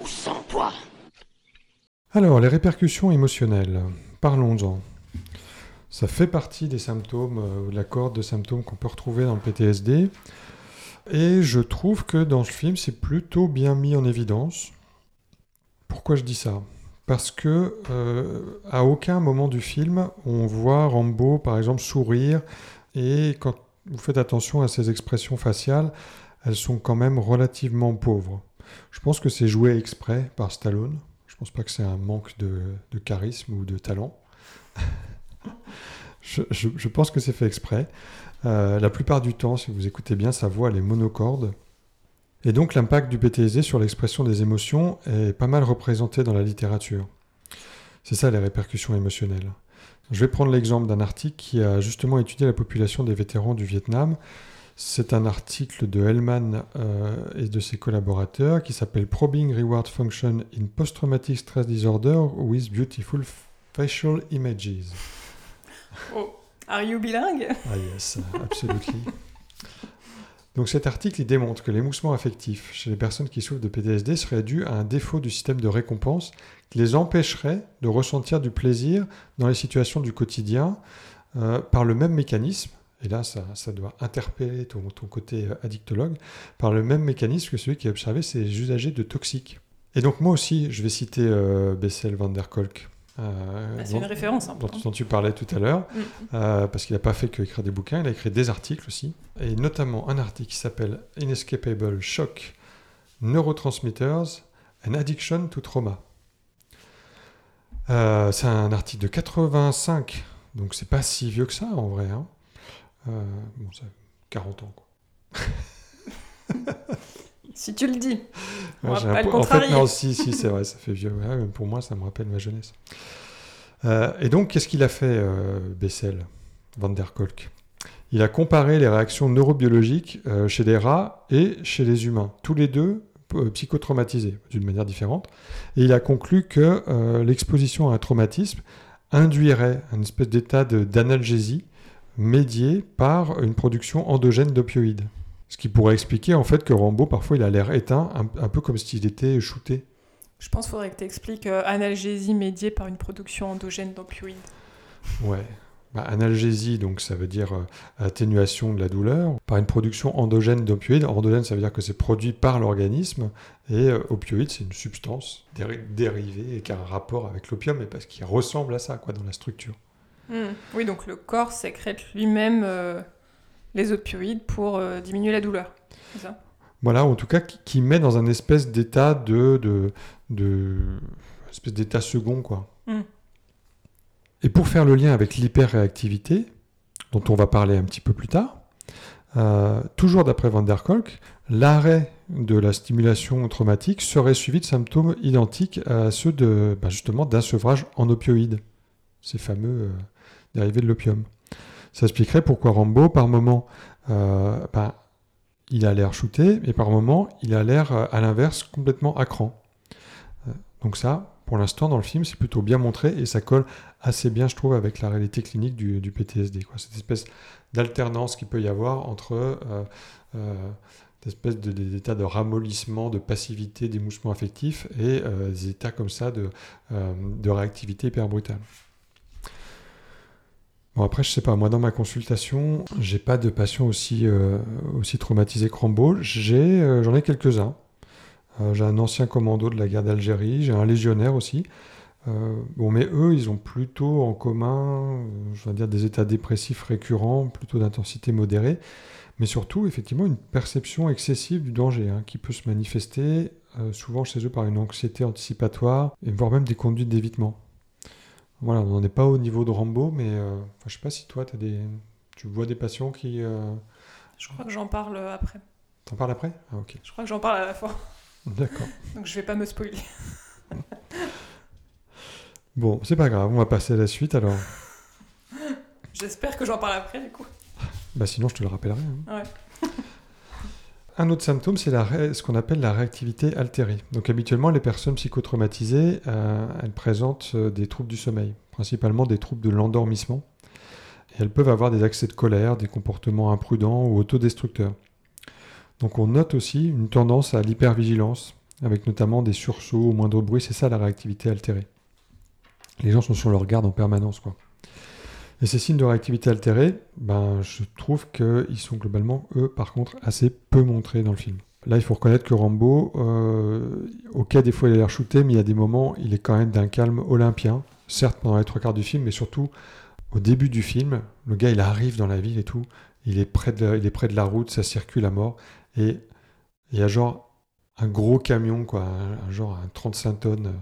ou sans toi. Alors, les répercussions émotionnelles. Parlons-en. Ça fait partie des symptômes, euh, la corde de symptômes qu'on peut retrouver dans le PTSD. Et je trouve que dans ce film, c'est plutôt bien mis en évidence. Pourquoi je dis ça? Parce que euh, à aucun moment du film, on voit Rambo, par exemple, sourire. Et quand vous faites attention à ses expressions faciales, elles sont quand même relativement pauvres. Je pense que c'est joué exprès par Stallone. Je pense pas que c'est un manque de, charisme ou de talent. [laughs] je pense que c'est fait exprès. Euh, la plupart du temps, si vous écoutez bien, sa voix elle est monocorde. Et donc l'impact du PTSD sur l'expression des émotions est pas mal représenté dans la littérature. C'est ça les répercussions émotionnelles. Je vais prendre l'exemple d'un article qui a justement étudié la population des vétérans du Vietnam. C'est un article de Hellman euh, et de ses collaborateurs qui s'appelle Probing Reward Function in Post-Traumatic Stress Disorder with Beautiful Facial Images. Oh, are you bilingue? Ah yes, absolutely. [laughs] Donc cet article il démontre que l'émoussement affectif chez les personnes qui souffrent de PTSD serait dû à un défaut du système de récompense qui les empêcherait de ressentir du plaisir dans les situations du quotidien euh, par le même mécanisme, et là ça, doit interpeller ton, ton côté euh, addictologue, par le même mécanisme que celui qui a observé ces usagers de toxiques. Et donc moi aussi, je vais citer euh, Bessel van der Kolk. Euh, Bah, c'est une référence, hein, dont, tu parlais tout à l'heure, Mm. euh, parce qu'il n'a pas fait que écrire des bouquins, il a écrit des articles aussi, et notamment un article qui s'appelle Inescapable Shock Neurotransmitters and Addiction to Trauma. Euh, c'est un article de 85, donc c'est pas si vieux que ça en vrai. hein. Bon, ça 40 ans. Quoi. [laughs] Si tu le dis. On Ouais, va j'ai pas le en fait, non, si, si, c'est vrai, ça fait vieux. Ouais, pour moi, ça me rappelle ma jeunesse. Euh, et donc, qu'est-ce qu'il a fait, euh, Bessel, Van der Kolk? Il a comparé les réactions neurobiologiques euh, chez les rats et chez les humains, tous les deux psychotraumatisés, d'une manière différente. Et il a conclu que l'exposition à un traumatisme induirait un espèce d'état d'analgésie médié par une production endogène d'opioïdes. Ce qui pourrait expliquer en fait que Rambo, parfois, il a l'air éteint, un, un peu comme s'il était shooté. Je pense qu'il faudrait que tu expliques analgésie médiée par une production endogène d'opioïdes. Ouais. Bah, analgésie, donc ça veut dire euh, atténuation de la douleur, par une production endogène d'opioïdes. Endogène, ça veut dire que c'est produit par l'organisme, et euh, opioïde, c'est une substance déri- dérivée et qui a un rapport avec l'opium, et parce qu'il ressemble à ça, quoi, dans la structure. Hmm. Oui, donc le corps sécrète lui-même euh, les opioïdes pour euh, diminuer la douleur. Ça? Voilà, en tout cas, qui, qui met dans un espèce d'état de, de, de espèce d'état second, quoi. Hmm. Et pour faire le lien avec l'hyperréactivité, dont on va parler un petit peu plus tard, euh, toujours d'après Van der Kolk, l'arrêt de la stimulation traumatique serait suivi de symptômes identiques à ceux de, bah, justement d'un sevrage en opioïdes, ces fameux euh, dérivés de l'opium. Ça expliquerait pourquoi Rambo, par moment, euh, bah, il a l'air shooté, et par moment, il a l'air, euh, à l'inverse, complètement à cran. Euh, donc ça, pour l'instant, dans le film, c'est plutôt bien montré, et ça colle assez bien, je trouve, avec la réalité clinique du, PTSD. Cette espèce d'alternance qu'il peut y avoir entre des espèces de- états de ramollissement, de passivité, d'émoussement affectif, et des états comme ça de réactivité hyper brutale. Après, je sais pas, moi, dans ma consultation, j'ai pas de patients aussi, euh, traumatisés que Rambo. Euh, j'en ai quelques-uns. Euh, j'ai un ancien commando de la guerre d'Algérie, j'ai un légionnaire aussi. Mais eux, ils ont plutôt en commun, je vais dire, des états dépressifs récurrents, plutôt d'intensité modérée, mais surtout, effectivement, une perception excessive du danger, hein, qui peut se manifester souvent chez eux par une anxiété anticipatoire, et voire même des conduites d'évitement. Voilà, on n'en est pas au niveau de Rambo, mais euh, je sais pas si toi, as des... tu vois des patients qui... euh, Je crois que j'en parle euh, après. T'en parles après? Ah, ok. Je crois que j'en parle à la fois. D'accord. [laughs] Donc je vais pas me spoiler. [laughs] Bon, c'est pas grave, on va passer à la suite alors. [laughs] J'espère que j'en parle après du coup. Bah sinon, je te le rappellerai. hein. Ouais. Un autre symptôme, c'est ce qu'on appelle la réactivité altérée. Donc habituellement, les personnes psychotraumatisées, euh, elles présentent euh, des troubles du sommeil, principalement des troubles de l'endormissement. Et elles peuvent avoir des accès de colère, des comportements imprudents ou autodestructeurs. Donc on note aussi une tendance à l'hypervigilance, avec notamment des sursauts au moindre bruit. C'est ça la réactivité altérée. Les gens sont sur leur garde en permanence. Quoi. Et ces signes de réactivité altérée, ben, je trouve qu'ils sont globalement, eux, par contre, assez peu montrés dans le film. Là, il faut reconnaître que Rambo, euh, ok, des fois il a l'air shooté, mais il y a des moments, il est quand même d'un calme olympien. Certes, pendant les trois quarts du film, mais surtout au début du film, le gars, il arrive dans la ville et tout, il est près de, la route, ça circule à mort, et il y a genre un gros camion, quoi, genre un 35 tonnes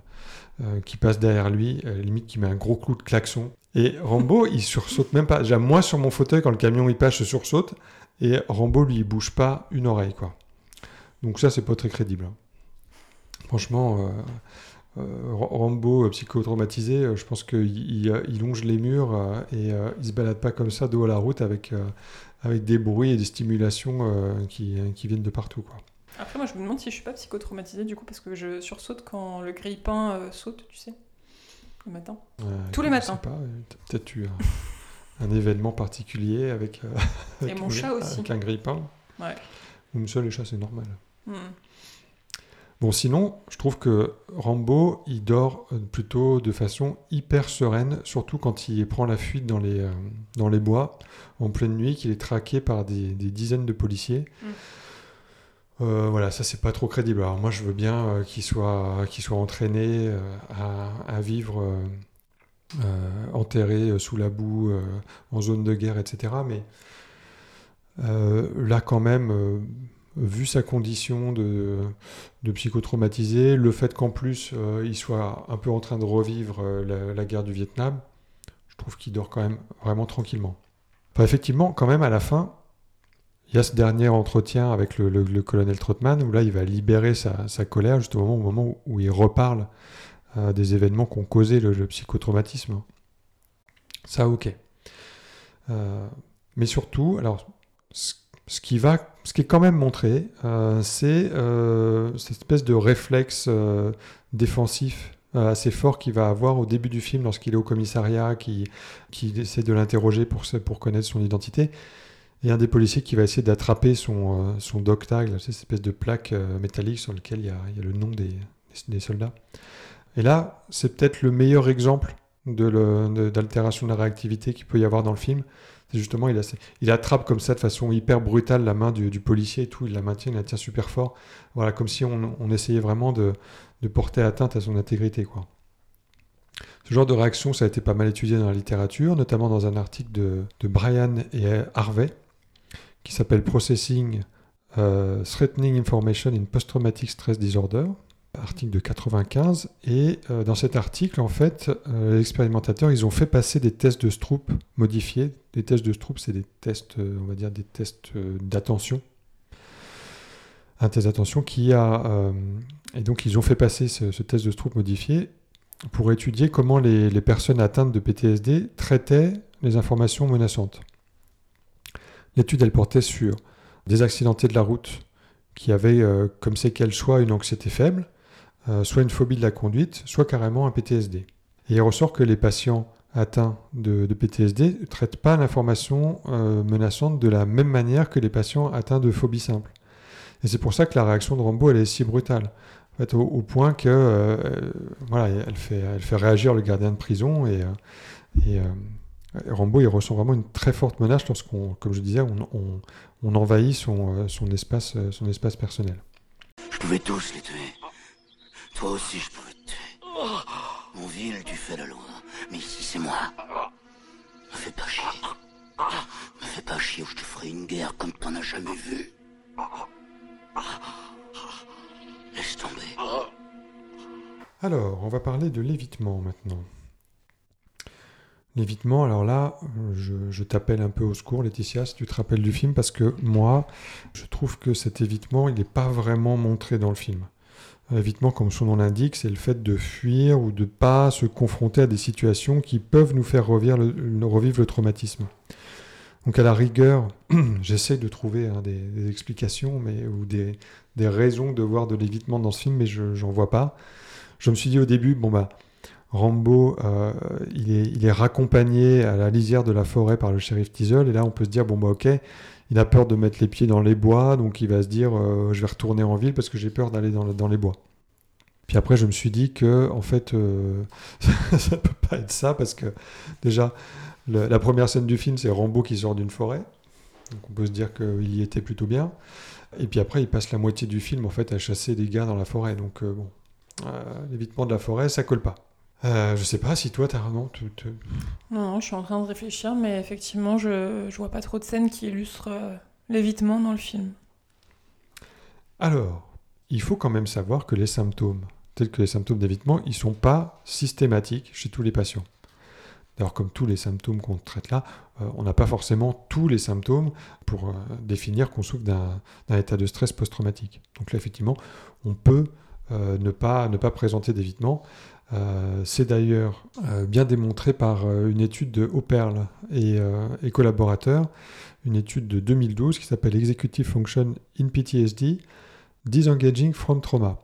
euh, qui passe derrière lui, euh, limite qui met un gros clou de klaxon. Et Rambo, il sursaute même pas. Déjà, moi sur mon fauteuil, quand le camion il passe, je sursaute. Et Rambo, lui, il bouge pas une oreille, quoi. Donc ça, c'est pas très crédible. hein. Franchement, euh, euh, Rambo euh, psychotraumatisé, je pense qu'il il, il longe les murs et il se balade pas comme ça dos à la route avec, avec des bruits et des stimulations qui, viennent de partout, quoi. Après, moi, je me demande si je suis pas psychotraumatisée du coup, parce que je sursaute quand le grille-pain saute, tu sais, le matin. Euh, Tous les matins. euh, peut-être eu un, un événement particulier avec, euh, [laughs] Et avec mon un- chat aussi. Avec un grille-pain. Ouais. Ou seul les chats, c'est normal. Hmm. Bon, sinon, je trouve que Rambo, il dort euh, plutôt de façon hyper sereine, surtout quand il prend la fuite dans les, euh, dans les bois en pleine nuit, qu'il est traqué par des, des dizaines de policiers. Mm. Euh, voilà, ça c'est pas trop crédible. Alors moi je veux bien euh, qu'il soit, entraîné euh, à, vivre euh, enterré sous la boue, en zone de guerre, etc. Mais là quand même, vu sa condition de, de psychotraumatisé, le fait qu'en plus il soit un peu en train de revivre la, la guerre du Vietnam, je trouve qu'il dort quand même vraiment tranquillement. Enfin, effectivement, quand même à la fin, il y a ce dernier entretien avec le, colonel Trotman où là il va libérer sa, colère juste au moment, où, il reparle euh, des événements qu'ont causé le, psychotraumatisme. Ça, ok. Euh, mais surtout, alors, ce, qui va, ce qui est quand même montré, euh, c'est cette espèce de réflexe défensif assez fort qu'il va avoir au début du film lorsqu'il est au commissariat, qui, qui essaie de l'interroger pour, pour connaître son identité. Et un des policiers qui va essayer d'attraper son, euh, son cette espèce de plaque euh, métallique sur laquelle il y a, le nom des, des soldats. Et là, c'est peut-être le meilleur exemple le- de- d'altération de, la réactivité qu'il peut y avoir dans le film. C'est justement, il, a- il attrape comme ça de façon hyper brutale la main du, policier et tout, il la maintient, il la tient super fort. Voilà, comme si on, essayait vraiment de, de porter atteinte à son intégrité. Ce genre de réaction, ça a été pas mal étudié dans la littérature, notamment dans un article de, de Brian et Harvey, qui s'appelle Processing euh, Threatening Information in Post-Traumatic Stress Disorder, article de 95. Et euh, dans cet article, en fait, euh, les expérimentateurs, ils ont fait passer des tests de Stroop modifiés. Des tests de Stroop, c'est des tests, on va dire, des tests d'attention. Un test d'attention qui a... et donc, ils ont fait passer ce, test de Stroop modifié pour étudier comment les personnes atteintes de PTSD traitaient les informations menaçantes. L'étude, elle portait sur des accidentés de la route qui avaient euh, comme séquelle soit une anxiété faible, euh, soit une phobie de la conduite, soit carrément un PTSD. Et il ressort que les patients atteints de, PTSD ne traitent pas l'information euh, menaçante de la même manière que les patients atteints de phobie simple. Et c'est pour ça que la réaction de Rambo, elle est si brutale. Au, point que euh, voilà, elle fait, réagir le gardien de prison et, Rambo, il ressent vraiment une très forte menace lorsqu'on, comme je disais, on, on- on envahit son, euh, son, espace, euh, son espace personnel. Je pouvais tous les tuer. Toi aussi, je pouvais te tuer. Mon ville, tu fais la loi. Mais ici, c'est moi. Me fais pas chier. Me fais pas chier ou je te ferai une guerre comme t'en as jamais vu. Laisse tomber. Alors, on va parler de l'évitement maintenant. L'évitement, alors là, je, t'appelle un peu au secours, Laetitia, si tu te rappelles du film, parce que moi, je trouve que cet évitement, il n'est pas vraiment montré dans le film. L'évitement, comme son nom l'indique, c'est le fait de fuir ou de pas se confronter à des situations qui peuvent nous faire revivre le, traumatisme. Donc à la rigueur, [clears throat] j'essaie de trouver hein, des, des explications mais, ou des, des raisons de voir de l'évitement dans ce film, mais je n'en vois pas. Je me suis dit au début, bon bah, Rambo, euh, il, est, raccompagné à la lisière de la forêt par le shérif Teasel, et là on peut se dire, bon bah ok, il a peur de mettre les pieds dans les bois, donc il va se dire, euh, je vais retourner en ville parce que j'ai peur d'aller dans, le- dans les bois. Puis après, je me suis dit que, en fait, euh, [laughs] ça ne peut pas être ça parce que déjà, la première scène du film, c'est Rambo qui sort d'une forêt. Donc on peut se dire qu'il y était plutôt bien. Et puis après, il passe la moitié du film en fait à chasser des gars dans la forêt. Donc bon, l'évitement de la forêt, ça colle pas. Euh, je sais pas si toi, t'as vraiment. te- Non, non, je suis en train de réfléchir, mais effectivement, je, je vois pas trop de scènes qui illustrent euh, l'évitement dans le film. Alors, il faut quand même savoir que les symptômes, tels que les symptômes d'évitement, ils sont pas systématiques chez tous les patients. D'ailleurs, comme tous les symptômes qu'on traite là, euh, on n'a pas forcément tous les symptômes pour euh, définir qu'on souffre d'un d'un état de stress post-traumatique. Donc là, effectivement, on peut ne, pas, ne pas présenter d'évitement. Euh, C'est d'ailleurs euh, bien démontré par euh, une étude de Operl et, et collaborateurs, une étude de 2012 qui s'appelle Executive Function in PTSD, Disengaging from Trauma.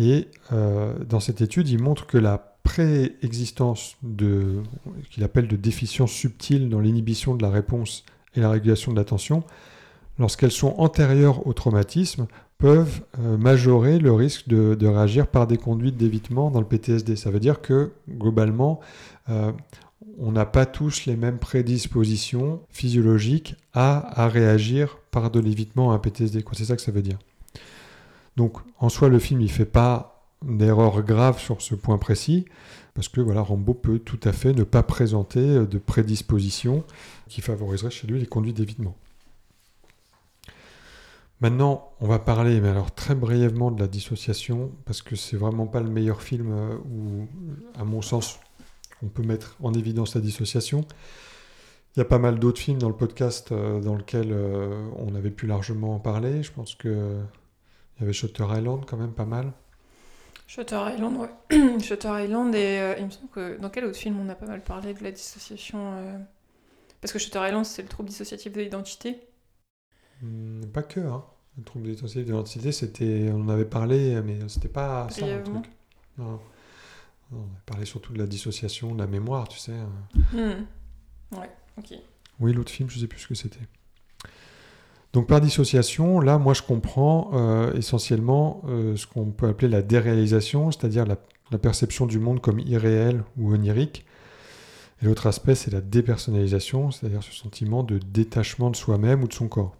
Et dans cette étude, il montre que la préexistence de ce qu'il appelle de déficiences subtiles dans l'inhibition de la réponse et la régulation de l'attention, lorsqu'elles sont antérieures au traumatisme, peuvent euh, majorer le risque de, réagir par des conduites d'évitement dans le PTSD. Ça veut dire que globalement, euh, on n'a pas tous les mêmes prédispositions physiologiques à, à réagir par de l'évitement à un PTSD. C'est ça que ça veut dire. Donc en soi, le film, il fait pas d'erreur grave sur ce point précis, parce que voilà, Rambo peut tout à fait ne pas présenter de prédisposition qui favoriserait chez lui les conduites d'évitement. Maintenant, on va parler, mais alors très brièvement, de la dissociation, parce que c'est vraiment pas le meilleur film euh, où, à mon sens, on peut mettre en évidence la dissociation. Il y a pas mal d'autres films dans le podcast euh, dans lesquels euh, on avait pu largement en parler. Je pense que il y avait Shutter Island quand même pas mal. Shutter Island, ouais. [clears throat] Shutter Island, et il me semble que dans quel autre film on a pas mal parlé de la dissociation Parce que Shutter Island, c'est le trouble dissociatif de l'identité. Hmm, pas que, hein. Le trouble de l'identité, c'était, on en avait parlé, mais c'était pas ça le truc. Non. On a parlé surtout de la dissociation de la mémoire, tu sais. Ouais, ok. Oui, l'autre film, je sais plus ce que c'était. Donc par dissociation, là, moi, je comprends euh, essentiellement euh, ce qu'on peut appeler la déréalisation, c'est-à-dire la, la perception du monde comme irréel ou onirique. Et l'autre aspect, c'est la dépersonnalisation, c'est-à-dire ce sentiment de détachement de soi-même ou de son corps.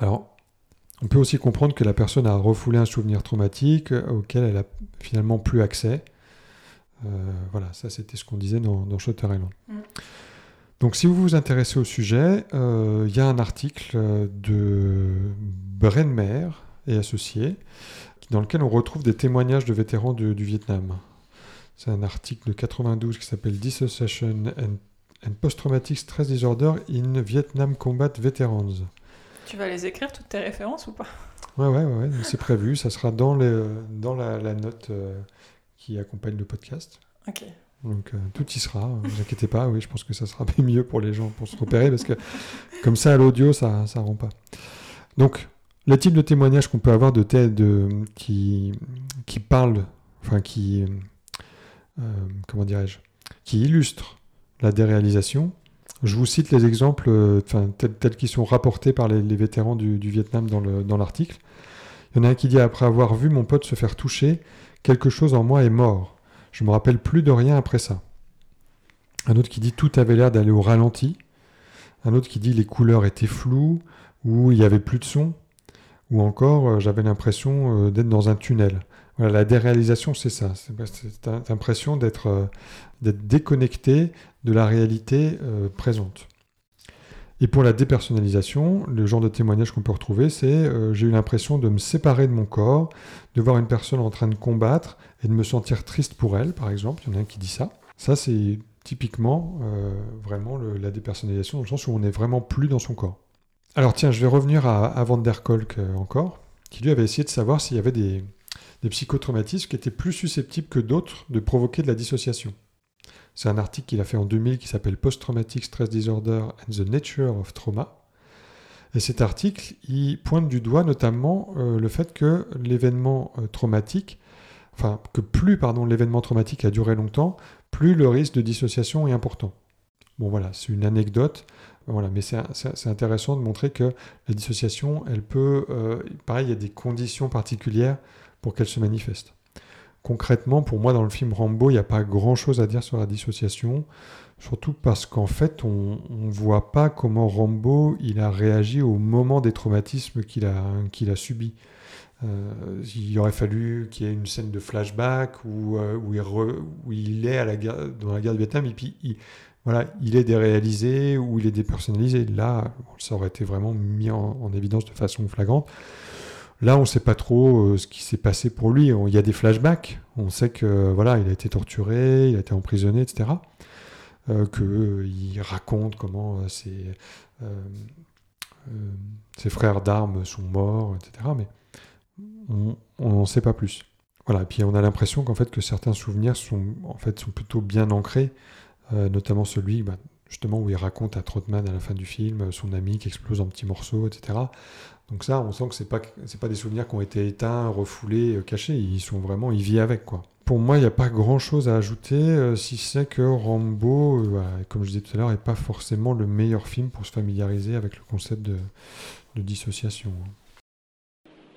Alors, on peut aussi comprendre que la personne a refoulé un souvenir traumatique euh, auquel elle a finalement plus accès. Euh, voilà, ça c'était ce qu'on disait dans, dans Shutter Island. Mm. Donc si vous vous intéressez au sujet, euh, il y a un article de Brenmer et associés dans lequel on retrouve des témoignages de vétérans du, du Vietnam. C'est un article de 92 qui s'appelle Dissociation and, and Post-Traumatic Stress Disorder in Vietnam Combat Veterans. Tu vas les écrire, toutes tes références ou pas Ouais, ouais, ouais, c'est prévu. Ça sera dans, les, dans la, la note euh, qui accompagne le podcast. Ok. Donc euh, tout y sera, ne vous inquiétez pas. Oui, je pense que ça sera mieux pour les gens pour se repérer parce que comme ça, à l'audio, ça ne rend pas. Donc, le type de témoignage qu'on peut avoir de tête de, qui, qui parle, enfin qui, euh, comment dirais-je, qui illustre la déréalisation. Je vous cite les exemples euh, tels, tels qu'ils sont rapportés par les, vétérans du, du Vietnam dans l'article. Il y en a un qui dit Après avoir vu mon pote se faire toucher, quelque chose en moi est mort. Je me rappelle plus de rien après ça. Un autre qui dit Tout avait l'air d'aller au ralenti. Un autre qui dit Les couleurs étaient floues, ou il n'y avait plus de son. Ou encore, euh, j'avais l'impression euh, d'être dans un tunnel. Voilà, la déréalisation, c'est ça. C'est l'impression d'être euh, d'être déconnecté de la réalité euh, présente. Et pour la dépersonnalisation, le genre de témoignage qu'on peut retrouver, c'est euh, j'ai eu l'impression de me séparer de mon corps, de voir une personne en train de combattre et de me sentir triste pour elle, par exemple. Il y en a un qui dit ça. Ça, c'est typiquement euh, vraiment la dépersonnalisation, dans le sens où on n'est vraiment plus dans son corps. Alors tiens, je vais revenir à, Van der Kolk euh, encore, qui lui avait essayé de savoir s'il y avait des, des psychotraumatismes qui étaient plus susceptibles que d'autres de provoquer de la dissociation. C'est un article qu'il a fait en 2000 qui s'appelle Post-Traumatic Stress Disorder and the Nature of Trauma. Et cet article, il pointe du doigt notamment euh, le fait que l'événement euh, traumatique, enfin que plus l'événement traumatique a duré longtemps, plus le risque de dissociation est important. Bon voilà, c'est une anecdote, voilà, mais c'est intéressant de montrer que la dissociation, elle peut, euh, pareil, il y a des conditions particulières pour qu'elle se manifeste. Concrètement, pour moi, dans le film Rambo, il n'y a pas grand-chose à dire sur la dissociation. Surtout parce qu'en fait, on ne voit pas comment Rambo il a réagi au moment des traumatismes qu'il a, qu'il a subis. Euh, il aurait fallu qu'il y ait une scène de flashback où, euh, où, il, est à la guerre, dans la guerre du Vietnam et puis il, voilà, il est déréalisé ou il est dépersonnalisé. Là, ça aurait été vraiment mis en, évidence de façon flagrante. Là, on ne sait pas trop euh, ce qui s'est passé pour lui. il y a des flashbacks. On sait que voilà, il a été torturé, il a été emprisonné, etc. Euh, qu'il raconte comment ses, frères d'armes sont morts, etc. Mais on n'en sait pas plus. Voilà, et puis on a l'impression qu'en fait que certains souvenirs sont en fait sont plutôt bien ancrés, euh, notamment celui bah, justement où il raconte à Trotman à la fin du film son ami qui explose en petits morceaux, etc. Donc ça, on sent que c'est pas c'est pas des souvenirs qui ont été éteints, refoulés, euh, cachés. Ils sont vraiment, il vit avec quoi. Pour moi, il n'y a pas grand chose à ajouter, euh, si c'est que Rambo, comme je disais tout à l'heure, n'est pas forcément le meilleur film pour se familiariser avec le concept de, de dissociation.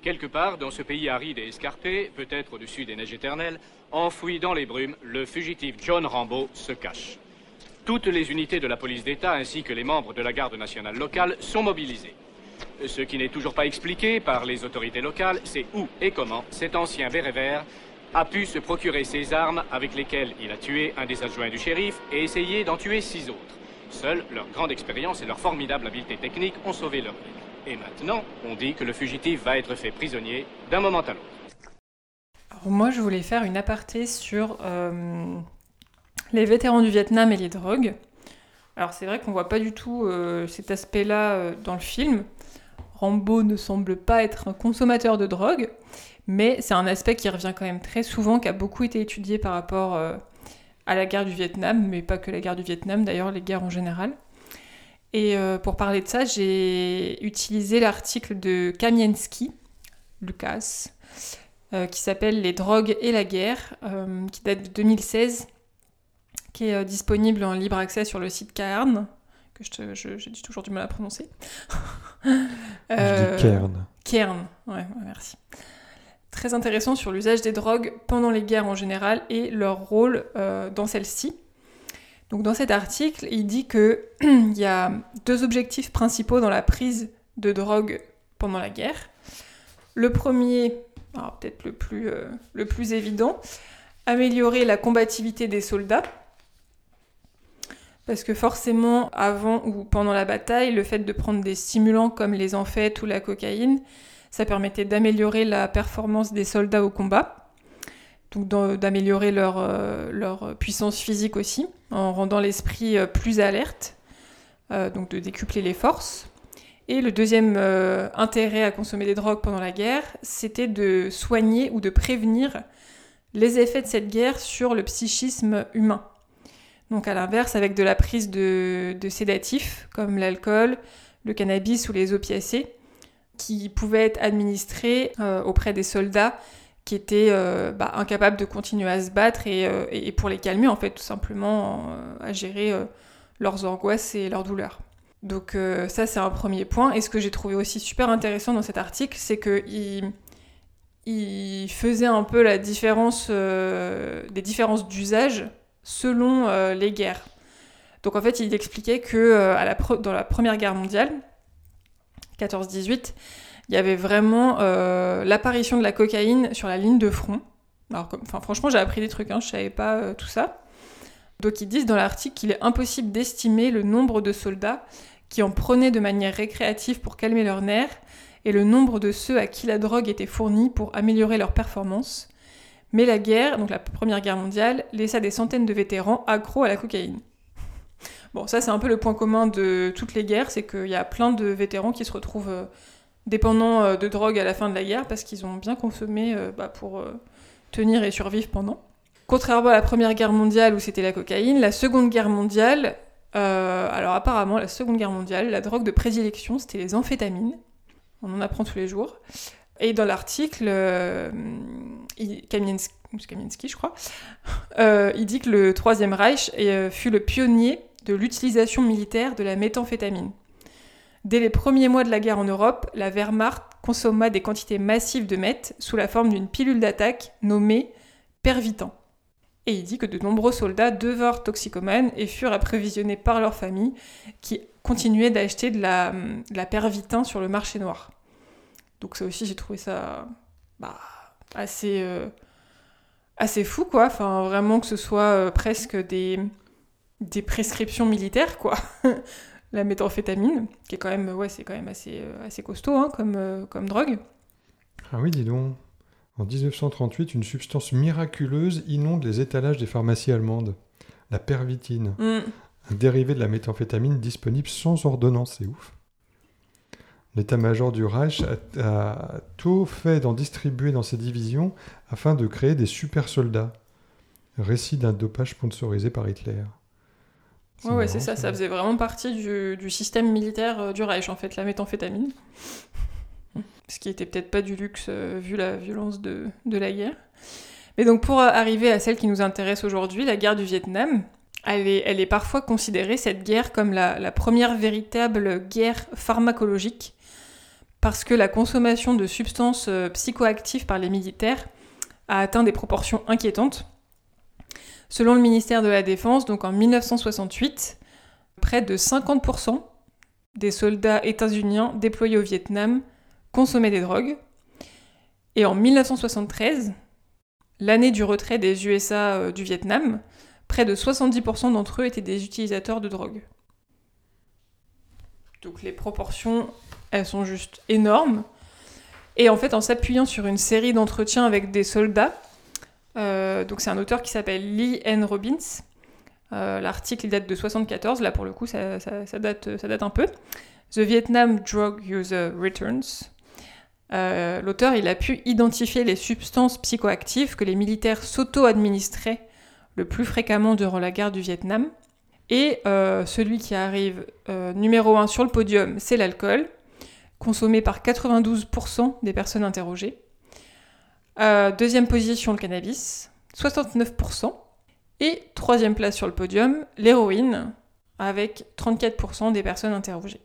Quelque part, dans ce pays aride et escarpé, peut-être au-dessus des neiges éternelles, enfoui dans les brumes, le fugitif John Rambo se cache. Toutes les unités de la police d'État ainsi que les membres de la garde nationale locale sont mobilisés. Ce qui n'est toujours pas expliqué par les autorités locales, c'est où et comment cet ancien béret vert a pu se procurer ces armes avec lesquelles il a tué un des adjoints du shérif et essayé d'en tuer six autres. Seuls leur grande expérience et leur formidable habileté technique ont sauvé leur vie. Et maintenant, on dit que le fugitif va être fait prisonnier d'un moment à l'autre. moi, je voulais faire une aparté sur euh, les vétérans du Vietnam et les drogues. Alors c'est vrai qu'on voit pas du tout euh, cet aspect-là euh, dans le film. Rambo ne semble pas être un consommateur de drogue, mais c'est un aspect qui revient quand même très souvent, qui a beaucoup été étudié par rapport à la guerre du Vietnam, mais pas que la guerre du Vietnam, d'ailleurs les guerres en général. Et euh, pour parler de ça, j'ai utilisé l'article de Kamienski, Lucas, euh, qui s'appelle Les drogues et la guerre, euh, qui date de 2016, qui est disponible en libre accès sur le site Cairn, que j'ai toujours du mal à prononcer. [laughs] je dis Cairn. Cairn, ouais, merci. Très intéressant sur l'usage des drogues pendant les guerres en général et leur rôle dans celles-ci. Donc dans cet article, il dit qu'il [clears throat] y a deux objectifs principaux dans la prise de drogue pendant la guerre. Le premier, peut-être le, plus, euh, le plus évident, améliorer la combativité des soldats. Parce que forcément, avant ou pendant la bataille, le fait de prendre des stimulants comme les amphètes ou la cocaïne, ça permettait d'améliorer la performance des soldats au combat donc d'améliorer leur, euh, leur, puissance physique aussi, en rendant l'esprit euh, plus alerte, euh, donc de décupler les forces. Et le deuxième intérêt à consommer des drogues pendant la guerre, c'était de soigner ou de prévenir les effets de cette guerre sur le psychisme humain. Donc à l'inverse, avec de la prise de, sédatifs comme l'alcool, le cannabis ou les opiacés, qui pouvaient être administrés auprès des soldats qui étaient euh, bah, incapables de continuer à se battre euh, et, pour les calmer, en fait, tout simplement euh, à gérer leurs angoisses et leurs douleurs. Donc ça, c'est un premier point. Et ce que j'ai trouvé aussi super intéressant dans cet article, c'est qu'il il faisait un peu la différence, des différences d'usage selon les guerres. Donc en fait, il expliquait que la dans la Première Guerre mondiale, 14-18, il y avait vraiment euh, l'apparition de la cocaïne sur la ligne de front. Alors, franchement, j'ai appris des trucs, hein, je savais pas euh, tout ça. Donc, ils disent dans l'article qu'il est impossible d'estimer le nombre de soldats qui en prenaient de manière récréative pour calmer leurs nerfs et le nombre de ceux à qui la drogue était fournie pour améliorer leur performance. Mais la guerre, donc la Première Guerre mondiale, laissa des centaines de vétérans accros à la cocaïne. Bon, ça c'est un peu le point commun de toutes les guerres, c'est qu'il y a plein de vétérans qui se retrouvent euh, dépendants euh, de drogue à la fin de la guerre parce qu'ils ont bien consommé euh, bah, pour tenir et survivre pendant. Contrairement à la Première Guerre mondiale où c'était la cocaïne, la Seconde Guerre mondiale, alors apparemment la Seconde Guerre mondiale, la drogue de prédilection c'était les amphétamines. On en apprend tous les jours. Et dans l'article, Kamienski, je crois, il dit que le Troisième Reich fut le pionnier de l'utilisation militaire de la méthamphétamine. Dès les premiers mois de la guerre en Europe, la Wehrmacht consomma des quantités massives de meth sous la forme d'une pilule d'attaque nommée Pervitin. Et il dit que de nombreux soldats devinrent toxicomanes et furent approvisionnés par leur famille qui continuaient d'acheter de la, de la pervitin sur le marché noir. Donc ça aussi, j'ai trouvé ça bah, assez, euh, assez fou, quoi. Enfin, vraiment que ce soit euh, presque des, des prescriptions militaires, quoi. [laughs] la méthamphétamine, qui est quand même, ouais, c'est quand même assez, euh, assez costaud hein, comme, comme drogue. Ah oui, dis donc. En 1938, une substance miraculeuse inonde les étalages des pharmacies allemandes. La pervitine. Mm. Un dérivé de la méthamphétamine disponible sans ordonnance, c'est ouf. L'état-major du Reich a, a tout fait d'en distribuer dans ses divisions afin de créer des super soldats. Récit d'un dopage sponsorisé par Hitler. Ouais, ouais, c'est ça, ça faisait vraiment partie du, du système militaire euh, du Reich, en fait, la méthamphétamine. [laughs] Ce qui était peut-être pas du luxe euh, vu la violence de, de la guerre. Mais donc, pour arriver à celle qui nous intéresse aujourd'hui, la guerre du Vietnam, elle est, elle est parfois considérée, cette guerre, comme la, la première véritable guerre pharmacologique, parce que la consommation de substances euh, psychoactives par les militaires a atteint des proportions inquiétantes. Selon le ministère de la Défense, donc en 1968, près de 50% des soldats états-uniens déployés au Vietnam consommaient des drogues. Et en 1973, l'année du retrait des USA euh, du Vietnam, près de 70% d'entre eux étaient des utilisateurs de drogue. Donc les proportions, elles sont juste énormes. Et en fait, en s'appuyant sur une série d'entretiens avec des soldats, euh, donc c'est un auteur qui s'appelle Lee N. Robbins. Euh, L'article date de 74, là pour le coup ça, date, ça date un peu. The Vietnam Drug User Returns. Euh, L'auteur il a pu identifier les substances psychoactives que les militaires s'auto-administraient le plus fréquemment durant la guerre du Vietnam. Et euh, celui qui arrive numéro 1 sur le podium, c'est l'alcool, consommé par 92% des personnes interrogées. Euh, deuxième position, le cannabis, 69%. Et troisième place sur le podium, l'héroïne, avec 34% des personnes interrogées.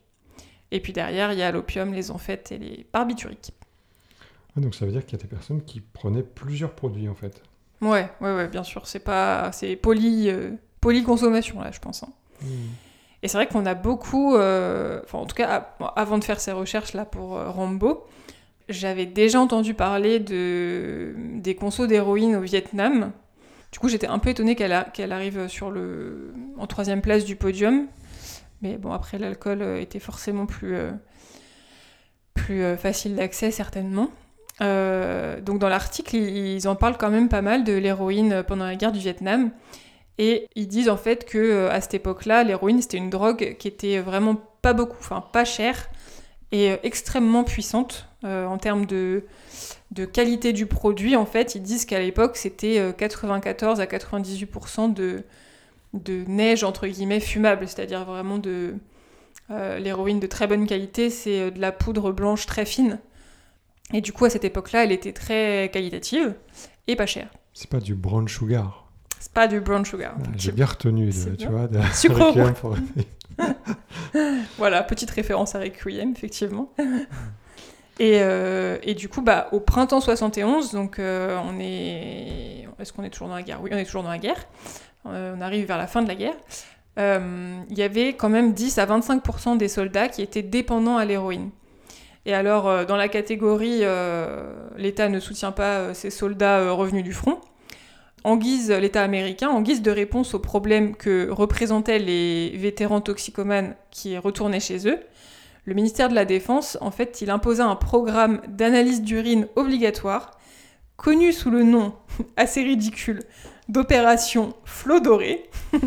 Et puis derrière, il y a l'opium, les amphètes et les barbituriques. Ah, donc ça veut dire qu'il y a des personnes qui prenaient plusieurs produits en fait. Ouais, ouais, ouais, bien sûr. C'est pas, c'est poly, euh, polyconsommation là, je pense. hein. Et c'est vrai qu'on a beaucoup, euh, en tout cas avant de faire ces recherches là pour euh, Rambo, j'avais déjà entendu parler de des consos d'héroïne au Vietnam. Du coup, j'étais un peu étonnée qu'elle arrive sur le en troisième place du podium. Mais bon, après l'alcool euh, était forcément plus plus facile d'accès certainement. Donc dans l'article, ils en parlent quand même pas mal de l'héroïne pendant la guerre du Vietnam. Et ils disent en fait que euh, à cette époque-là, l'héroïne c'était une drogue qui était vraiment pas beaucoup, enfin pas chère et euh, extrêmement puissante euh, en termes de, qualité du produit. En fait, ils disent qu'à l'époque c'était euh, 94 à 98% de, neige entre guillemets fumable, c'est-à-dire vraiment de l'héroïne de très bonne qualité, c'est de la poudre blanche très fine. Et du coup, à cette époque-là, elle était très qualitative et pas chère. C'est pas du brown sugar. C'est pas du brown sugar. Ah, J'ai bien retenu, le- tu vois, de [laughs] Sucre for- [laughs] voilà, petite référence à Requiem, effectivement. [laughs] Et, euh, et du coup, bah, au printemps 71, donc euh, on est. Est-ce qu'on est toujours dans la guerre? Oui, on est toujours dans la guerre. Euh, on arrive vers la fin de la guerre. Il y avait quand même 10 à 25% des soldats qui étaient dépendants à l'héroïne. Et alors, dans la catégorie l'État ne soutient pas ses soldats revenus du front, en guise, l'État américain, en guise de réponse aux problèmes que représentaient les vétérans toxicomanes qui retournaient chez eux, le ministère de la Défense, en fait, il imposa un programme d'analyse d'urine obligatoire, connu sous le nom [laughs] assez ridicule d'opération Flot Doré, [laughs]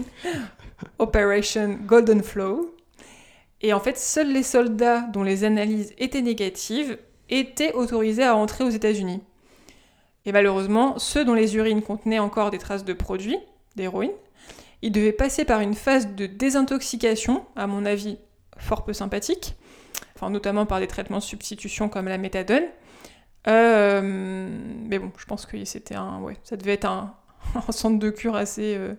Operation Golden Flow. Et en fait, seuls les soldats dont les analyses étaient négatives étaient autorisés à entrer aux États-Unis. Et malheureusement, ceux dont les urines contenaient encore des traces de produits, d'héroïne, ils devaient passer par une phase de désintoxication, à mon avis fort peu sympathique, enfin notamment par des traitements de substitution comme la méthadone. Euh, mais bon, je pense que c'était un, ouais, ça devait être un, [laughs] centre de cure assez, euh,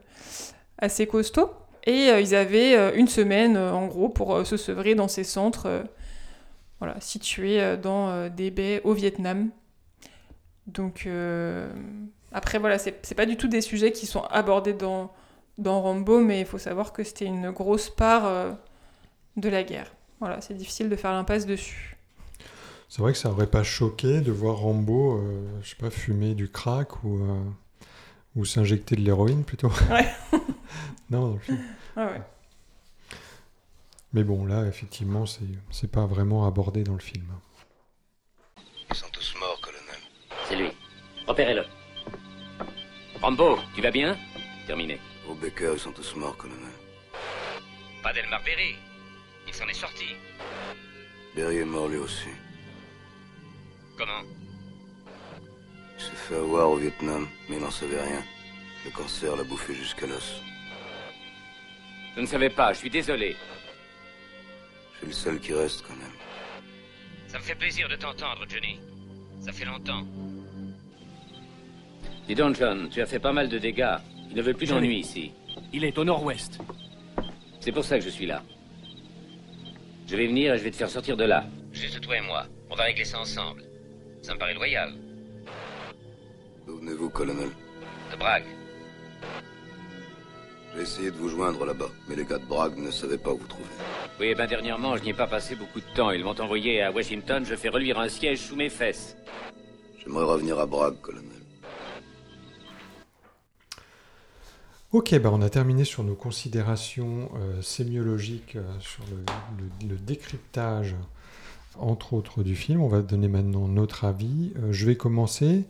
assez costaud. Et euh, ils avaient une semaine, en gros, pour se sevrer dans ces centres voilà, situés dans des baies au Vietnam. Donc, euh, Après, voilà, c'est c'est pas du tout des sujets qui sont abordés dans, dans Rambo, mais il faut savoir que c'était une grosse part euh, de la guerre. Voilà, c'est difficile de faire l'impasse dessus. C'est vrai que ça aurait pas choqué de voir Rambo, euh, je sais pas, fumer du crack ou, euh, ou s'injecter de l'héroïne plutôt. Ouais. [laughs] [laughs] non, dans le film. Ah ouais. Mais bon, là, effectivement, c'est c'est pas vraiment abordé dans le film. Ils sont tous morts. C'est lui. Repérez-le. Rambo, tu vas bien? Terminé. Au Becker, ils sont tous morts, colonel. Pas d'Elmar Berry. Il s'en est sorti. Berry est mort lui aussi. Comment? Il s'est fait avoir au Vietnam, mais il n'en savait rien. Le cancer l'a bouffé jusqu'à l'os. Je ne savais pas, je suis désolé. Je suis le seul qui reste, quand même. Ça me fait plaisir de t'entendre, Johnny. Ça fait longtemps. Dis donc, John, tu as fait pas mal de dégâts. Il ne veut plus d'ennui ici. Il est au nord-ouest. C'est pour ça que je suis là. Je vais venir et je vais te faire sortir de là. Juste toi et moi. On va régler ça ensemble. Ça me paraît loyal. D'où venez-vous, colonel? De Brague. J'ai essayé de vous joindre là-bas, mais les gars de Brague ne savaient pas où vous trouver. Oui, eh ben dernièrement, je n'y ai pas passé beaucoup de temps. Ils m'ont envoyé à Washington. Je fais reluire un siège sous mes fesses. J'aimerais revenir à Brague, colonel. Ok, bah on a terminé sur nos considérations euh, sémiologiques euh, sur le, décryptage, entre autres, du film. On va donner maintenant notre avis. Euh, je vais commencer.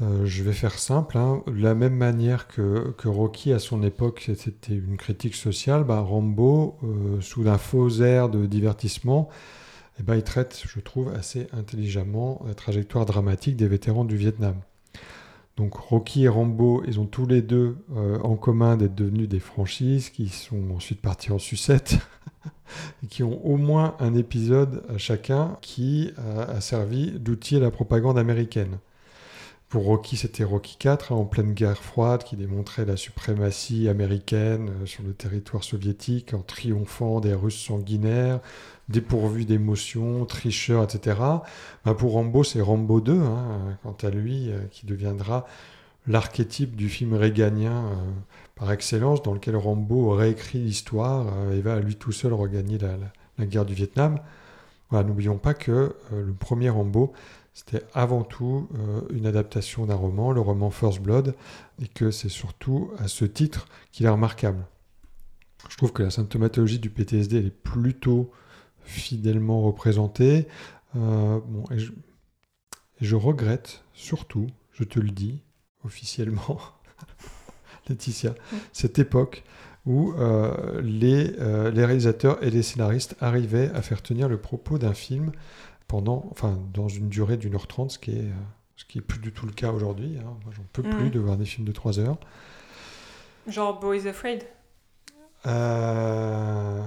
Je vais faire simple. hein. De la même manière que, Rocky à son époque, c'était une critique sociale, bah, Rambo, sous un faux air de divertissement, eh ben, il traite, je trouve, assez intelligemment la trajectoire dramatique des vétérans du Vietnam. Donc Rocky et Rambo, ils ont tous les deux euh, en commun d'être devenus des franchises qui sont ensuite partis en sucette [laughs] et qui ont au moins un épisode à chacun qui a, servi d'outil à la propagande américaine. Pour Rocky, c'était Rocky 4 hein, en pleine guerre froide qui démontrait la suprématie américaine euh, sur le territoire soviétique en triomphant des Russes sanguinaires, dépourvus d'émotions, tricheurs, etc. Ben, pour Rambo, c'est Rambo 2, hein, quant à lui, euh, qui deviendra l'archétype du film réganien euh, par excellence, dans lequel Rambo réécrit l'histoire euh, et va à lui tout seul regagner la, guerre du Vietnam. N'oublions pas que le premier Rambo, c'était avant tout une adaptation d'un roman, le roman First Blood, et que c'est surtout à ce titre qu'il est remarquable. Je trouve que la symptomatologie du PTSD elle est plutôt fidèlement représentée. Euh, bon, et je, et je regrette surtout, je te le dis officiellement, [laughs] Laetitia, cette époque où euh, les, euh, les réalisateurs et les scénaristes arrivaient à faire tenir le propos d'un film pendant, enfin, dans une durée d'une heure trente, ce qui est, euh, ce qui est plus du tout le cas aujourd'hui. hein. Moi, j'en peux plus de voir des films de trois heures. Genre Boys Afraid? Euh,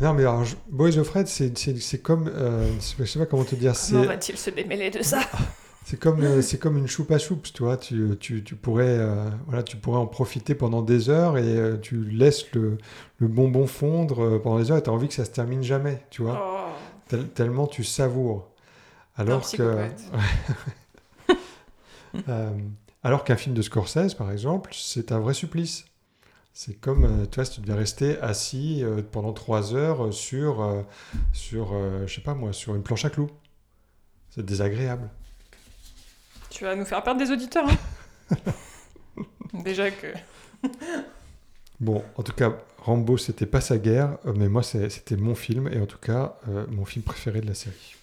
Non, mais alors, je- Boys of Fred, c'est c'est- c'est comme. euh, je sais pas comment te dire. Comment va-t-il se démêler de ça [laughs] C'est comme, euh, c'est comme une choupa choups, tu vois. Tu, tu, tu pourrais, euh, voilà, tu pourrais en profiter pendant des heures et tu laisses le, le bonbon fondre pendant des heures et tu as envie que ça se termine jamais, tu vois. Oh. Tel- tellement tu savoures. Alors que. [laughs] alors qu'un film de Scorsese, par exemple, c'est un vrai supplice. C'est comme, euh, tu vois, si tu devais rester assis euh, pendant trois heures euh, sur, sur je sais pas moi, sur une planche à clous. C'est désagréable. Tu vas nous faire perdre des auditeurs. hein. [laughs] Déjà que. Bon, en tout cas, Rambo, c'était pas sa guerre, mais moi, c'était mon film, et en tout cas, euh, mon film préféré de la série.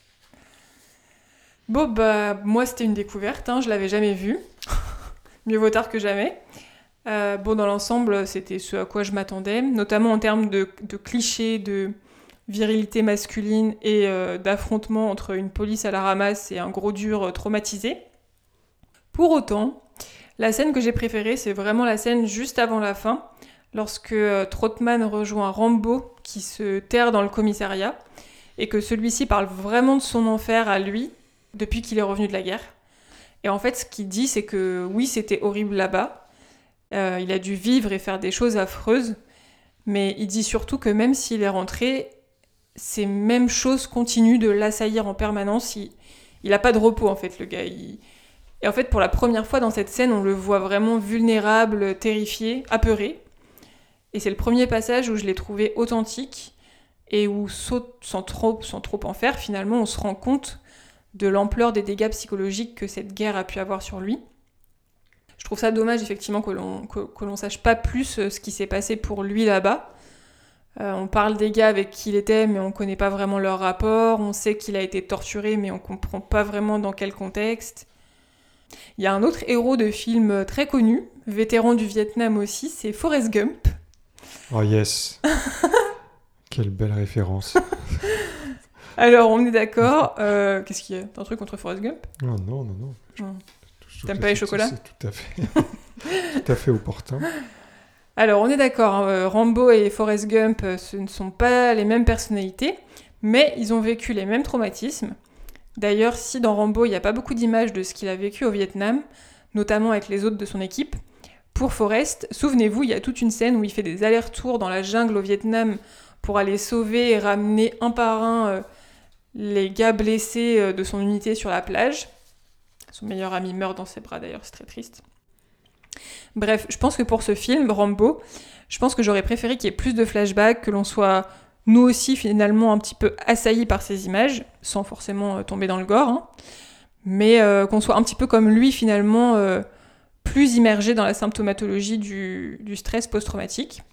Bon, bah, moi, c'était une découverte, hein, je l'avais jamais vu. [laughs] Mieux vaut tard que jamais. Euh, bon, dans l'ensemble, c'était ce à quoi je m'attendais, notamment en termes de, clichés, de virilité masculine et euh, d'affrontement entre une police à la ramasse et un gros dur euh, traumatisé. Pour autant, la scène que j'ai préférée, c'est vraiment la scène juste avant la fin, lorsque euh, Trotman rejoint Rambo qui se terre dans le commissariat et que celui-ci parle vraiment de son enfer à lui depuis qu'il est revenu de la guerre. Et en fait, ce qu'il dit, c'est que oui, c'était horrible là-bas. Euh, il a dû vivre et faire des choses affreuses. Mais il dit surtout que même s'il est rentré, ces mêmes choses continuent de l'assaillir en permanence. Il n'a pas de repos, en fait, le gars. Et en fait, pour la première fois dans cette scène, on le voit vraiment vulnérable, terrifié, apeuré. Et c'est le premier passage où je l'ai trouvé authentique et où, sans trop en faire, finalement, on se rend compte de l'ampleur des dégâts psychologiques que cette guerre a pu avoir sur lui. Je trouve ça dommage, effectivement, que l'on que, sache pas plus euh, ce qui s'est passé pour lui là-bas. Euh, on parle des gars avec qui il était, mais on connaît pas vraiment leur rapport. On sait qu'il a été torturé, mais on comprend pas vraiment dans quel contexte. Il y a un autre héros de film très connu, vétéran du Vietnam aussi, c'est Forrest Gump. Oh yes [laughs] Quelle belle référence [laughs] Alors, on est d'accord. Euh, qu'est-ce qu'il y a? T'as un truc contre Forrest Gump? Non, non, non, non. T'aimes pas les chocolats C'est tout à fait, [laughs] tout à fait opportun. Alors, on est d'accord. Hein, euh, Rambo et Forrest Gump, euh, ce ne sont pas les mêmes personnalités, mais ils ont vécu les mêmes traumatismes. D'ailleurs, si dans Rambo, il n'y a pas beaucoup d'images de ce qu'il a vécu au Vietnam, notamment avec les autres de son équipe, pour Forrest, souvenez-vous, il y a toute une scène où il fait des allers-retours dans la jungle au Vietnam pour aller sauver et ramener un par un euh, les gars blessés de son unité sur la plage. Son meilleur ami meurt dans ses bras d'ailleurs, c'est très triste. Bref, je pense que pour ce film, Rambo, je pense que j'aurais préféré qu'il y ait plus de flashbacks, que l'on soit nous aussi finalement un petit peu assaillis par ces images, sans forcément euh, tomber dans le gore, hein. mais qu'on soit un petit peu comme lui finalement plus immergé dans la symptomatologie du, stress post-traumatique.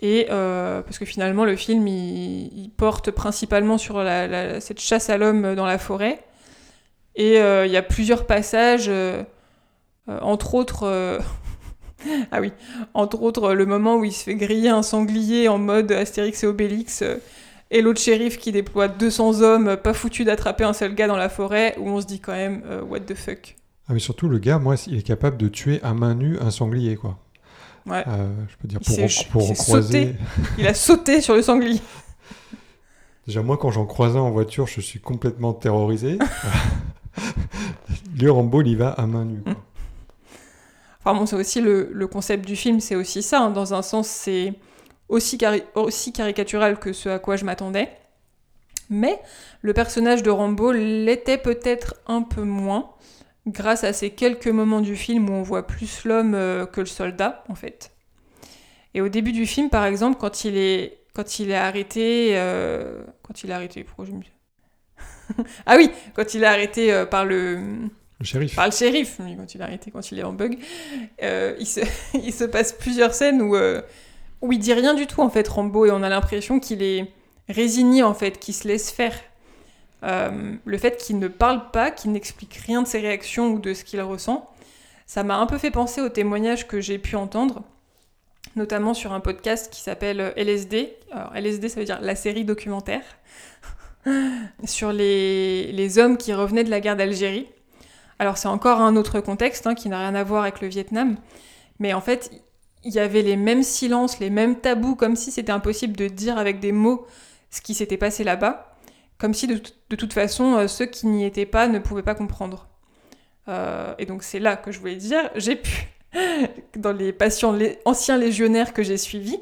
Et euh, parce que finalement, le film, il, porte principalement sur cette chasse à l'homme dans la forêt. Et euh, il y a plusieurs passages, euh, entre autres... [laughs] ah oui, entre autres le moment où il se fait griller un sanglier en mode Astérix et Obélix, et l'autre shérif qui déploie 200 hommes, pas foutu d'attraper un seul gars dans la forêt, où on se dit quand même, what the fuck. Ah, mais surtout, le gars, moi, il est capable de tuer à main nue un sanglier, quoi. Ouais. Euh, je peux dire, pour, pour croiser. il a sauté sur le sanglier. [laughs] Déjà, moi, quand j'en croise un en voiture, je suis complètement terrorisé. [laughs] [laughs] le Rambo, il y va à main nue. [laughs] Enfin, bon, c'est aussi le, le, concept du film, c'est aussi ça. Hein. Dans un sens, c'est aussi, aussi caricatural que ce à quoi je m'attendais. Mais le personnage de Rambo l'était peut-être un peu moins grâce à ces quelques moments du film où on voit plus l'homme euh, que le soldat, en fait. Et au début du film, par exemple, quand il est, quand il est arrêté... Euh, quand il est arrêté, pourquoi je me... [laughs] ah oui, quand il est arrêté euh, par le... Le shérif. Par le shérif, quand il est arrêté, quand il est en bug. il, se... [laughs] il se passe plusieurs scènes où, où il dit rien du tout, en fait, Rambo, et on a l'impression qu'il est résigné, en fait, qu'il se laisse faire. Euh, le fait qu'il ne parle pas, qu'il n'explique rien de ses réactions ou de ce qu'il ressent, ça m'a un peu fait penser aux témoignages que j'ai pu entendre, notamment sur un podcast qui s'appelle LSD. Alors LSD, ça veut dire la série documentaire, sur les, hommes qui revenaient de la guerre d'Algérie. Alors c'est encore un autre contexte hein, qui n'a rien à voir avec le Vietnam, mais en fait, il y avait les mêmes silences, les mêmes tabous, comme si c'était impossible de dire avec des mots ce qui s'était passé là-bas comme si de, toute façon euh, ceux qui n'y étaient pas ne pouvaient pas comprendre. Euh, et donc c'est là que je voulais dire, j'ai pu, [laughs] dans les patients les, anciens légionnaires que j'ai suivis,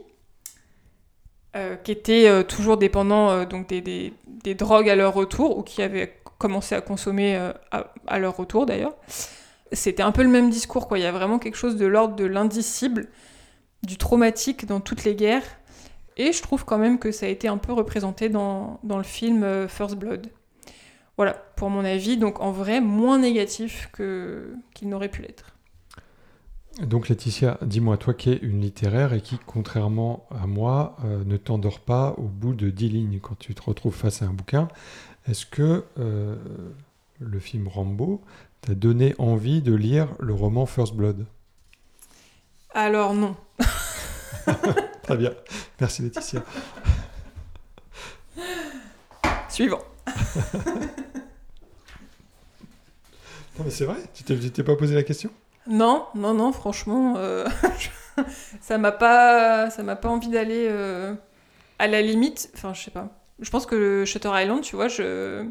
euh, qui étaient toujours dépendants donc des, drogues à leur retour, ou qui avaient commencé à consommer à, leur retour d'ailleurs, c'était un peu le même discours, quoi. Il y a vraiment quelque chose de l'ordre de l'indicible, du traumatique dans toutes les guerres, et je trouve quand même que ça a été un peu représenté dans, le film euh, First Blood. Voilà, pour mon avis, donc en vrai, moins négatif qu'il n'aurait pu l'être. Donc Laetitia, dis-moi, toi qui es une littéraire et qui, contrairement à moi, euh, ne t'endors pas au bout de dix lignes quand tu te retrouves face à un bouquin, est-ce que euh, le film Rambo t'a donné envie de lire le roman First Blood? Alors non. [laughs] Très bien. Merci Laetitia. [laughs] Suivant. [laughs] non mais c'est vrai, tu t'es pas posé la question? Non, non, non, franchement, euh, [laughs] ça m'a pas, ça m'a pas envie d'aller euh, à la limite. Enfin, je sais pas. Je pense que le Shutter Island, tu vois, je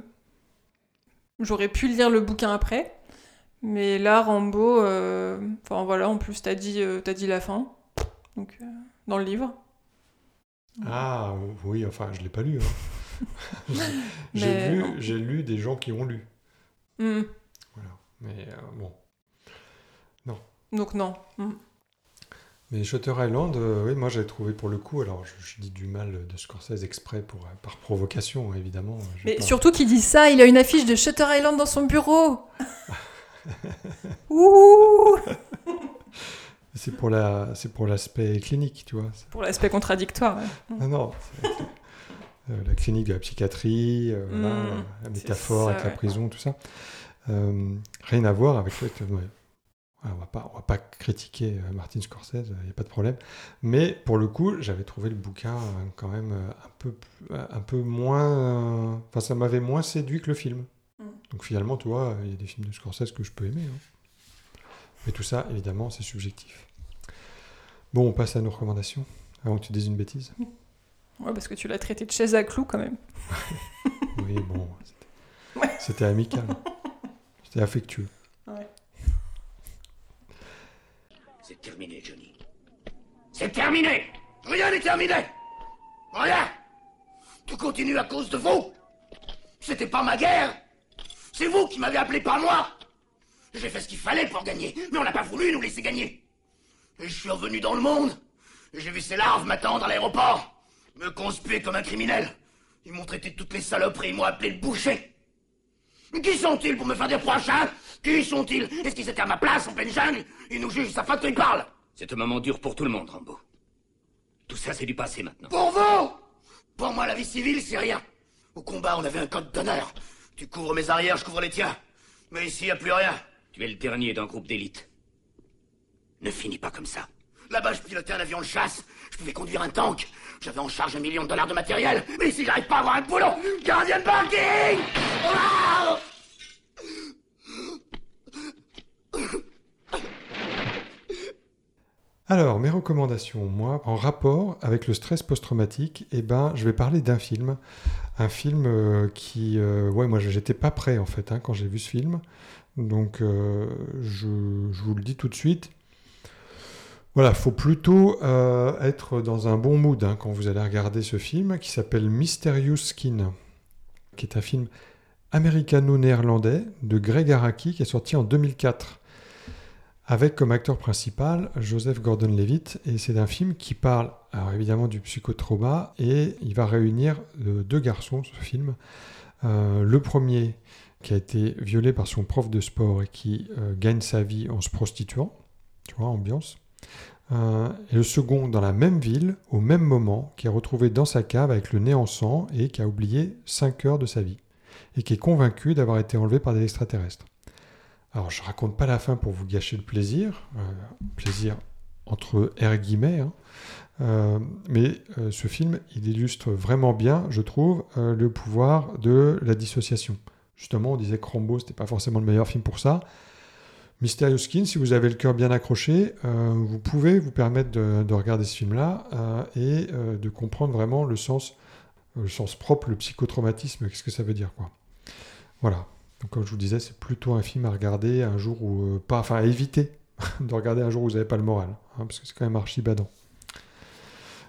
j'aurais pu lire le bouquin après, mais là, Rambo, euh, enfin voilà, en plus t'as dit, as dit la fin, donc dans le livre. Ah oui, enfin, je l'ai pas lu. Hein. [laughs] j'ai lu, lu, des gens qui ont lu. Hmm. Voilà. Mais bon, Donc non. Mm. Mais Shutter Island, euh, oui, moi j'ai trouvé pour le coup, alors je, je dis du mal de Scorsese exprès pour, euh, par provocation, évidemment. j'ai Mais pas- surtout qu'il dit ça, il a une affiche de Shutter Island dans son bureau. [laughs] Ouh [laughs] C'est pour la, c'est pour l'aspect clinique, tu vois. Pour l'aspect contradictoire. ouais. Non, non. euh, la clinique de la psychiatrie, euh, Mm, la métaphore ça, avec la prison, tout ça. Euh, rien à voir avec on va pas, on va pas critiquer euh, Martin Scorsese, il n'y a pas de problème. Mais pour le coup, j'avais trouvé le bouquin euh, quand même euh, un peu, euh, un peu moins. euh, Enfin, ça m'avait moins séduit que le film. Mm. Donc finalement, tu vois, il y a des films de Scorsese que je peux aimer. hein. Mais tout ça, évidemment, c'est subjectif. Bon, on passe à nos recommandations, avant que tu dises une bêtise. Ouais, parce que tu l'as traité de chaise à clous quand même. [laughs] Oui, bon, c'était- c'était amical. [laughs] C'était affectueux. C'est terminé, Johnny. C'est terminé. Rien n'est terminé. Rien. Tout continue à cause de vous. C'était pas ma guerre. C'est vous qui m'avez appelé par moi. J'ai fait ce qu'il fallait pour gagner, mais on n'a pas voulu nous laisser gagner. Et je suis revenu dans le monde, j'ai vu ces larves m'attendre à l'aéroport, me conspuer comme un criminel. Ils m'ont traité toutes les saloperies, ils m'ont appelé le boucher. Qui sont-ils pour me faire des hein Qui sont-ils? Est-ce qu'ils étaient à ma place en pleine jungle? Ils nous jugent sa faute qu'ils parlent C'est un moment dur pour tout le monde, Rambo. Tout ça, c'est du passé maintenant. Pour vous Pour moi, la vie civile, c'est rien. Au combat, on avait un code d'honneur. Tu couvres mes arrières, je couvre les tiens. Mais ici, y a plus rien. Tu es le dernier d'un groupe d'élite. Ne finis pas comme ça. Là-bas, je pilotais un avion de chasse. Je pouvais conduire un tank. J'avais en charge un million de dollars de matériel. Mais ici, j'arrive pas à avoir un boulot. Gardien de parking Ah Alors, mes recommandations, moi, en rapport avec le stress post-traumatique, eh ben, je vais parler d'un film. Un film euh, qui... euh, ouais, moi, j'étais pas prêt, en fait, hein, quand j'ai vu ce film. Donc, euh, je, vous le dis tout de suite. Voilà, faut plutôt être dans un bon mood hein, quand vous allez regarder ce film, qui s'appelle Mysterious Skin, qui est un film américano-néerlandais de Greg Araki, qui est sorti en 2004 avec comme acteur principal Joseph Gordon-Levitt. Et c'est un film qui parle, évidemment, du psychotrauma, et il va réunir euh, deux garçons, ce film. Euh, le premier, qui a été violé par son prof de sport et qui euh, gagne sa vie en se prostituant, tu vois, ambiance. Et le second, dans la même ville, au même moment, qui est retrouvé dans sa cave avec le nez en sang et qui a oublié 5 heures de sa vie. Et qui est convaincu d'avoir été enlevé par des extraterrestres. Alors, je raconte pas la fin pour vous gâcher le plaisir, euh, plaisir entre R guillemets, hein. Euh, mais euh, ce film, il illustre vraiment bien, je trouve, le pouvoir de la dissociation. Justement, on disait que Rambo, c'était pas forcément le meilleur film pour ça. Mysterious Skin, si vous avez le cœur bien accroché, vous pouvez vous permettre de, de regarder ce film-là et de comprendre vraiment le sens, le sens propre, le psychotraumatisme, qu'est-ce que ça veut dire, quoi. Voilà. Donc, comme je vous disais, c'est plutôt un film à regarder un jour où. euh, pas, enfin, à éviter [laughs] de regarder un jour où vous n'avez pas le moral, hein, parce que c'est quand même archi badant.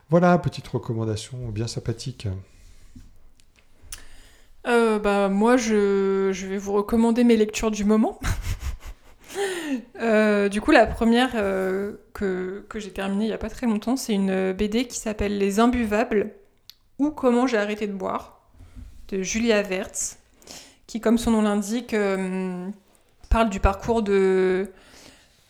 Voilà, petite recommandation bien sympathique. Euh, bah, moi, je, vais vous recommander mes lectures du moment. [laughs] Euh, du coup, la première que, que j'ai terminée il n'y a pas très longtemps, c'est une BD qui s'appelle Les Imbuvables ou Comment j'ai arrêté de boire de Julia Wertz, qui, comme son nom l'indique, euh, parle du parcours de,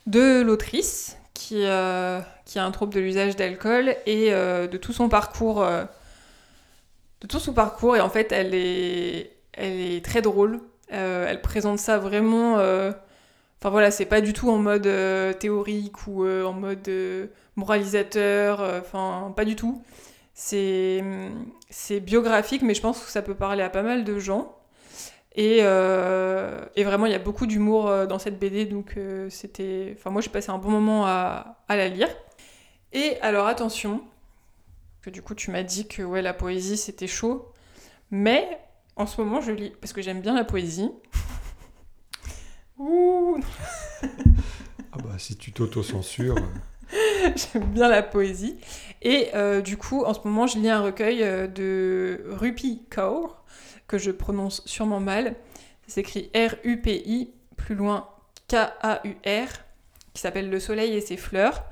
de l'autrice qui, euh, qui a un trouble de l'usage d'alcool et euh, de tout son parcours. de tout son parcours et en fait elle est, elle est très drôle. Elle présente ça vraiment. Enfin voilà, c'est pas du tout en mode théorique ou en mode moralisateur. Enfin, pas du tout. C'est biographique, mais je pense que ça peut parler à pas mal de gens. Et, euh, et vraiment, il y a beaucoup d'humour euh, dans cette BD, donc euh, c'était. Enfin, moi, j'ai passé un bon moment à, à la lire. Et alors, attention, que du coup, tu m'as dit que ouais, la poésie c'était chaud, mais en ce moment, je lis parce que j'aime bien la poésie. Ouh Ah bah, si tu t'auto-censures. [laughs] J'aime bien la poésie. Et euh, du coup, en ce moment, je lis un recueil de Rupi Kaur, que je prononce sûrement mal. S'écrit R-U-P-I, plus loin K-A-U-R. qui s'appelle Le soleil et ses fleurs.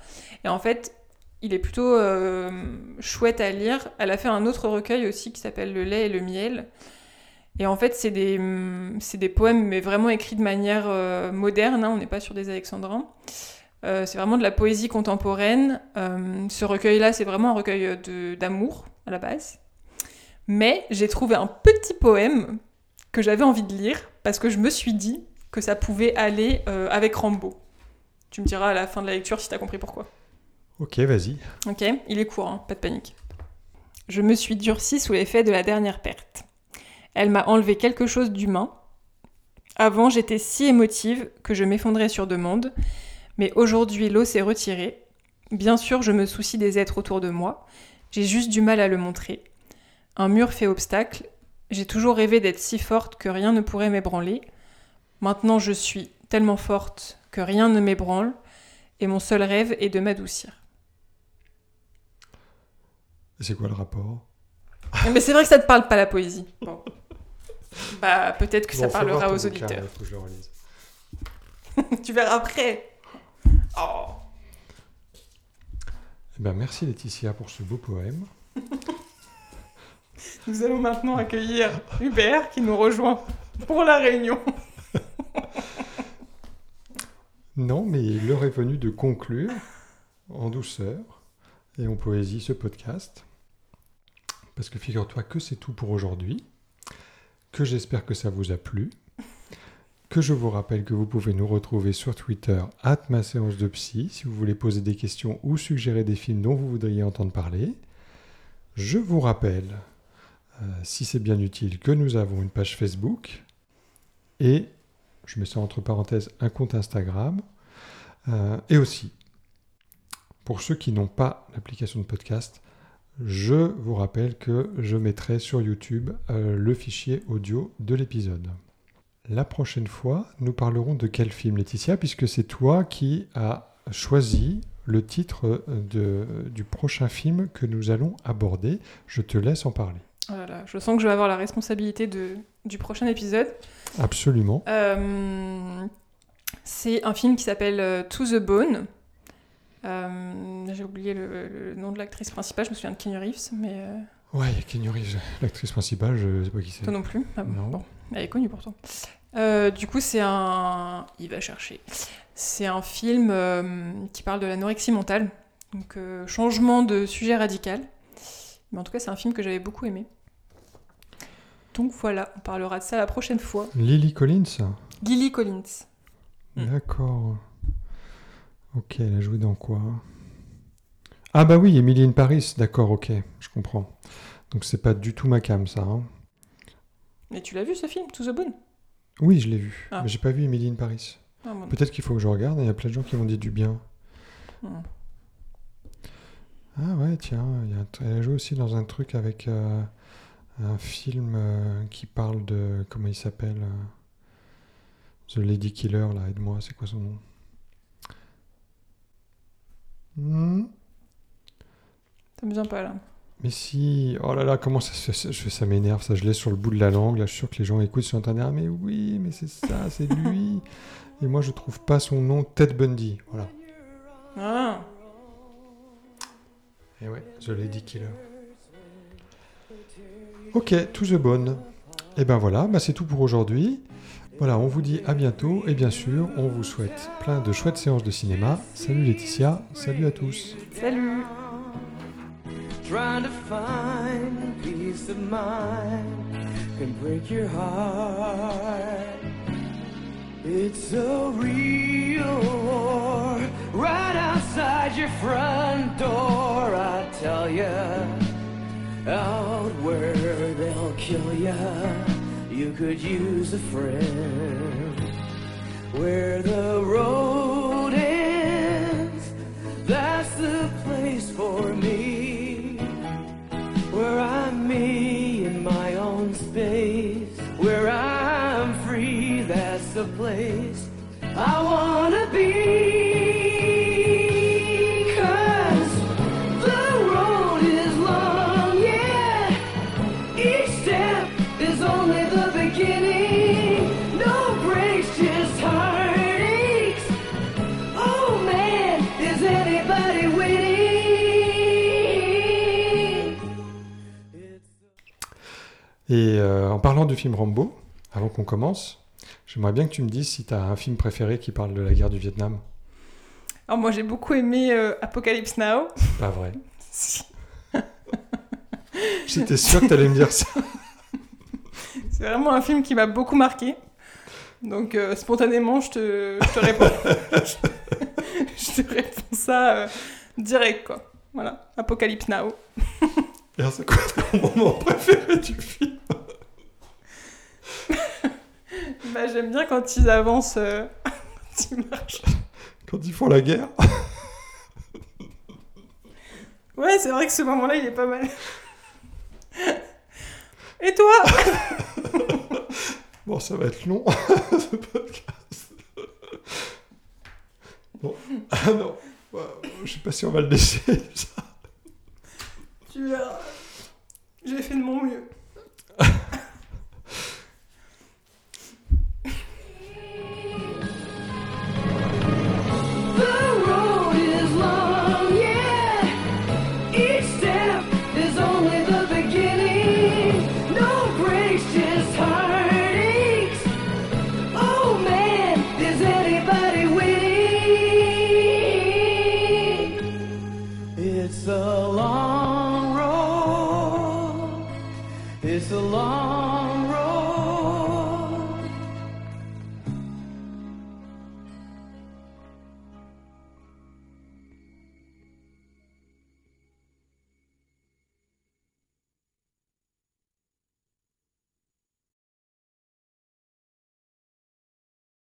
Et en fait, il est plutôt euh, chouette à lire. Elle a fait un autre recueil aussi qui s'appelle Le lait et le miel. Et en fait, c'est des, c'est des poèmes, mais vraiment écrits de manière euh, moderne. hein, on n'est pas sur des alexandrins. Euh, c'est vraiment de la poésie contemporaine. Ce recueil-là, c'est vraiment un recueil d'amour à la base. Mais j'ai trouvé un petit poème que j'avais envie de lire parce que je me suis dit que ça pouvait aller euh, avec Rambo. Tu me diras à la fin de la lecture si t'as compris pourquoi. Ok, vas-y. Ok, il est court, hein, pas de panique. Je me suis durcie sous l'effet de la dernière perte. Elle m'a enlevé quelque chose d'humain. Avant, j'étais si émotive que je m'effondrais sur demande, mais aujourd'hui, l'eau s'est retirée. Bien sûr, je me soucie des êtres autour de moi. J'ai juste du mal à le montrer. Un mur fait obstacle. J'ai toujours rêvé d'être si forte que rien ne pourrait m'ébranler. Maintenant, je suis tellement forte que rien ne m'ébranle, et mon seul rêve est de m'adoucir. C'est quoi le rapport? Mais c'est vrai que ça te parle pas la poésie. Bon. Bah peut-être que ça Bon, parlera aux auditeurs. il faut que je le relise. [laughs] tu verras après. Oh. Eh ben, merci Laetitia pour ce beau poème. [laughs] Nous allons maintenant accueillir Hubert qui nous rejoint pour la réunion. Non, mais l'heure est venue de conclure en douceur et en poésie ce podcast. Parce que figure-toi que c'est tout pour aujourd'hui, que j'espère que ça vous a plu, que je vous rappelle que vous pouvez nous retrouver sur Twitter, at ma séance de psy, si vous voulez poser des questions ou suggérer des films dont vous voudriez entendre parler. Je vous rappelle, si c'est bien utile, que nous avons une page Facebook et je mets ça entre parenthèses, un compte Instagram. Euh, et aussi, pour ceux qui n'ont pas l'application de podcast, je vous rappelle que je mettrai sur YouTube euh, le fichier audio de l'épisode. La prochaine fois, nous parlerons de quel film, Laetitia, puisque c'est toi qui as choisi le titre de- du prochain film que nous allons aborder. Je te laisse en parler. Oh là là, je sens que je vais avoir la responsabilité de, du prochain épisode. Absolument. Euh, c'est un film qui s'appelle euh, To the Bone. Euh, J'ai oublié le, le nom de l'actrice principale, je me souviens de Keanu Reeves, mais euh, Ouais, il y a Keanu Reeves, l'actrice principale, je sais pas qui c'est. toi non plus. Ah bon, Non. bon, elle est connue pourtant. Du coup, c'est un. Il va chercher. C'est un film qui parle de l'anorexie mentale. Donc, changement de sujet radical. Mais en tout cas, c'est un film que j'avais beaucoup aimé. Donc voilà, on parlera de ça la prochaine fois. Lily Collins Gilly Collins. D'accord. Ok, elle a joué dans quoi? Ah bah oui, Emily in Paris, d'accord, ok, je comprends. Donc c'est pas du tout ma cam ça. hein. Mais tu l'as vu ce film, To the Bone? Oui, je l'ai vu, Ah. mais j'ai pas vu Emily in Paris. Ah. Peut-être qu'il faut que je regarde, il y a plein de gens qui m'ont dit du bien. Hmm. Ah ouais, tiens, y a elle a joué aussi dans un truc avec euh, un film euh, qui parle de... Comment il s'appelle euh, The Lady Killer, là, aide-moi, c'est quoi son nom? Hmm T'aimes bien pas là Mais si, oh là là, comment ça, ça, ça- je- ça m'énerve, ça je laisse sur le bout de la langue, là je suis sûr que les gens écoutent, de dire, ah mais oui, mais c'est ça, c'est lui. Et moi je trouve pas son nom, Ted Bundy, voilà. Ah Et ouais, The Lady Killer. Ok, to the bone. Et ben voilà, bah c'est tout pour aujourd'hui. Voilà, on vous dit à bientôt et bien sûr, on vous souhaite plein de chouettes séances de cinéma. Salut Laetitia, salut à tous. Salut Trying to find peace of mind can break your heart. It's a real war right outside your front door. I tell ya, out where they'll kill ya, you could use a friend. Where the road ends, that's the place for me. Where I'm me in my own space. Where I'm free, that's the place I wanna be. Film Rambo, avant qu'on commence, j'aimerais bien que tu me dises si tu as un film préféré qui parle de la guerre du Vietnam. Alors moi j'ai beaucoup aimé euh, Apocalypse Now. Pas vrai. [laughs] Si. [laughs] J'étais sûr que tu allais me dire ça. [laughs] C'est vraiment un film qui m'a beaucoup marqué. Donc euh, spontanément, je te, je te réponds. je te réponds ça euh, direct quoi. Voilà, Apocalypse Now. C'est quoi ton moment préféré du film? Bah, j'aime bien quand ils avancent, euh, [laughs] quand ils marchent. Quand ils font la guerre Ouais, c'est vrai que ce moment-là, il est pas mal. Et toi? Bon, ça va être long, [laughs] ce podcast. Bon. Ah non, je sais pas si on va le laisser. [laughs] ça. Tu verras. J'ai fait de mon mieux.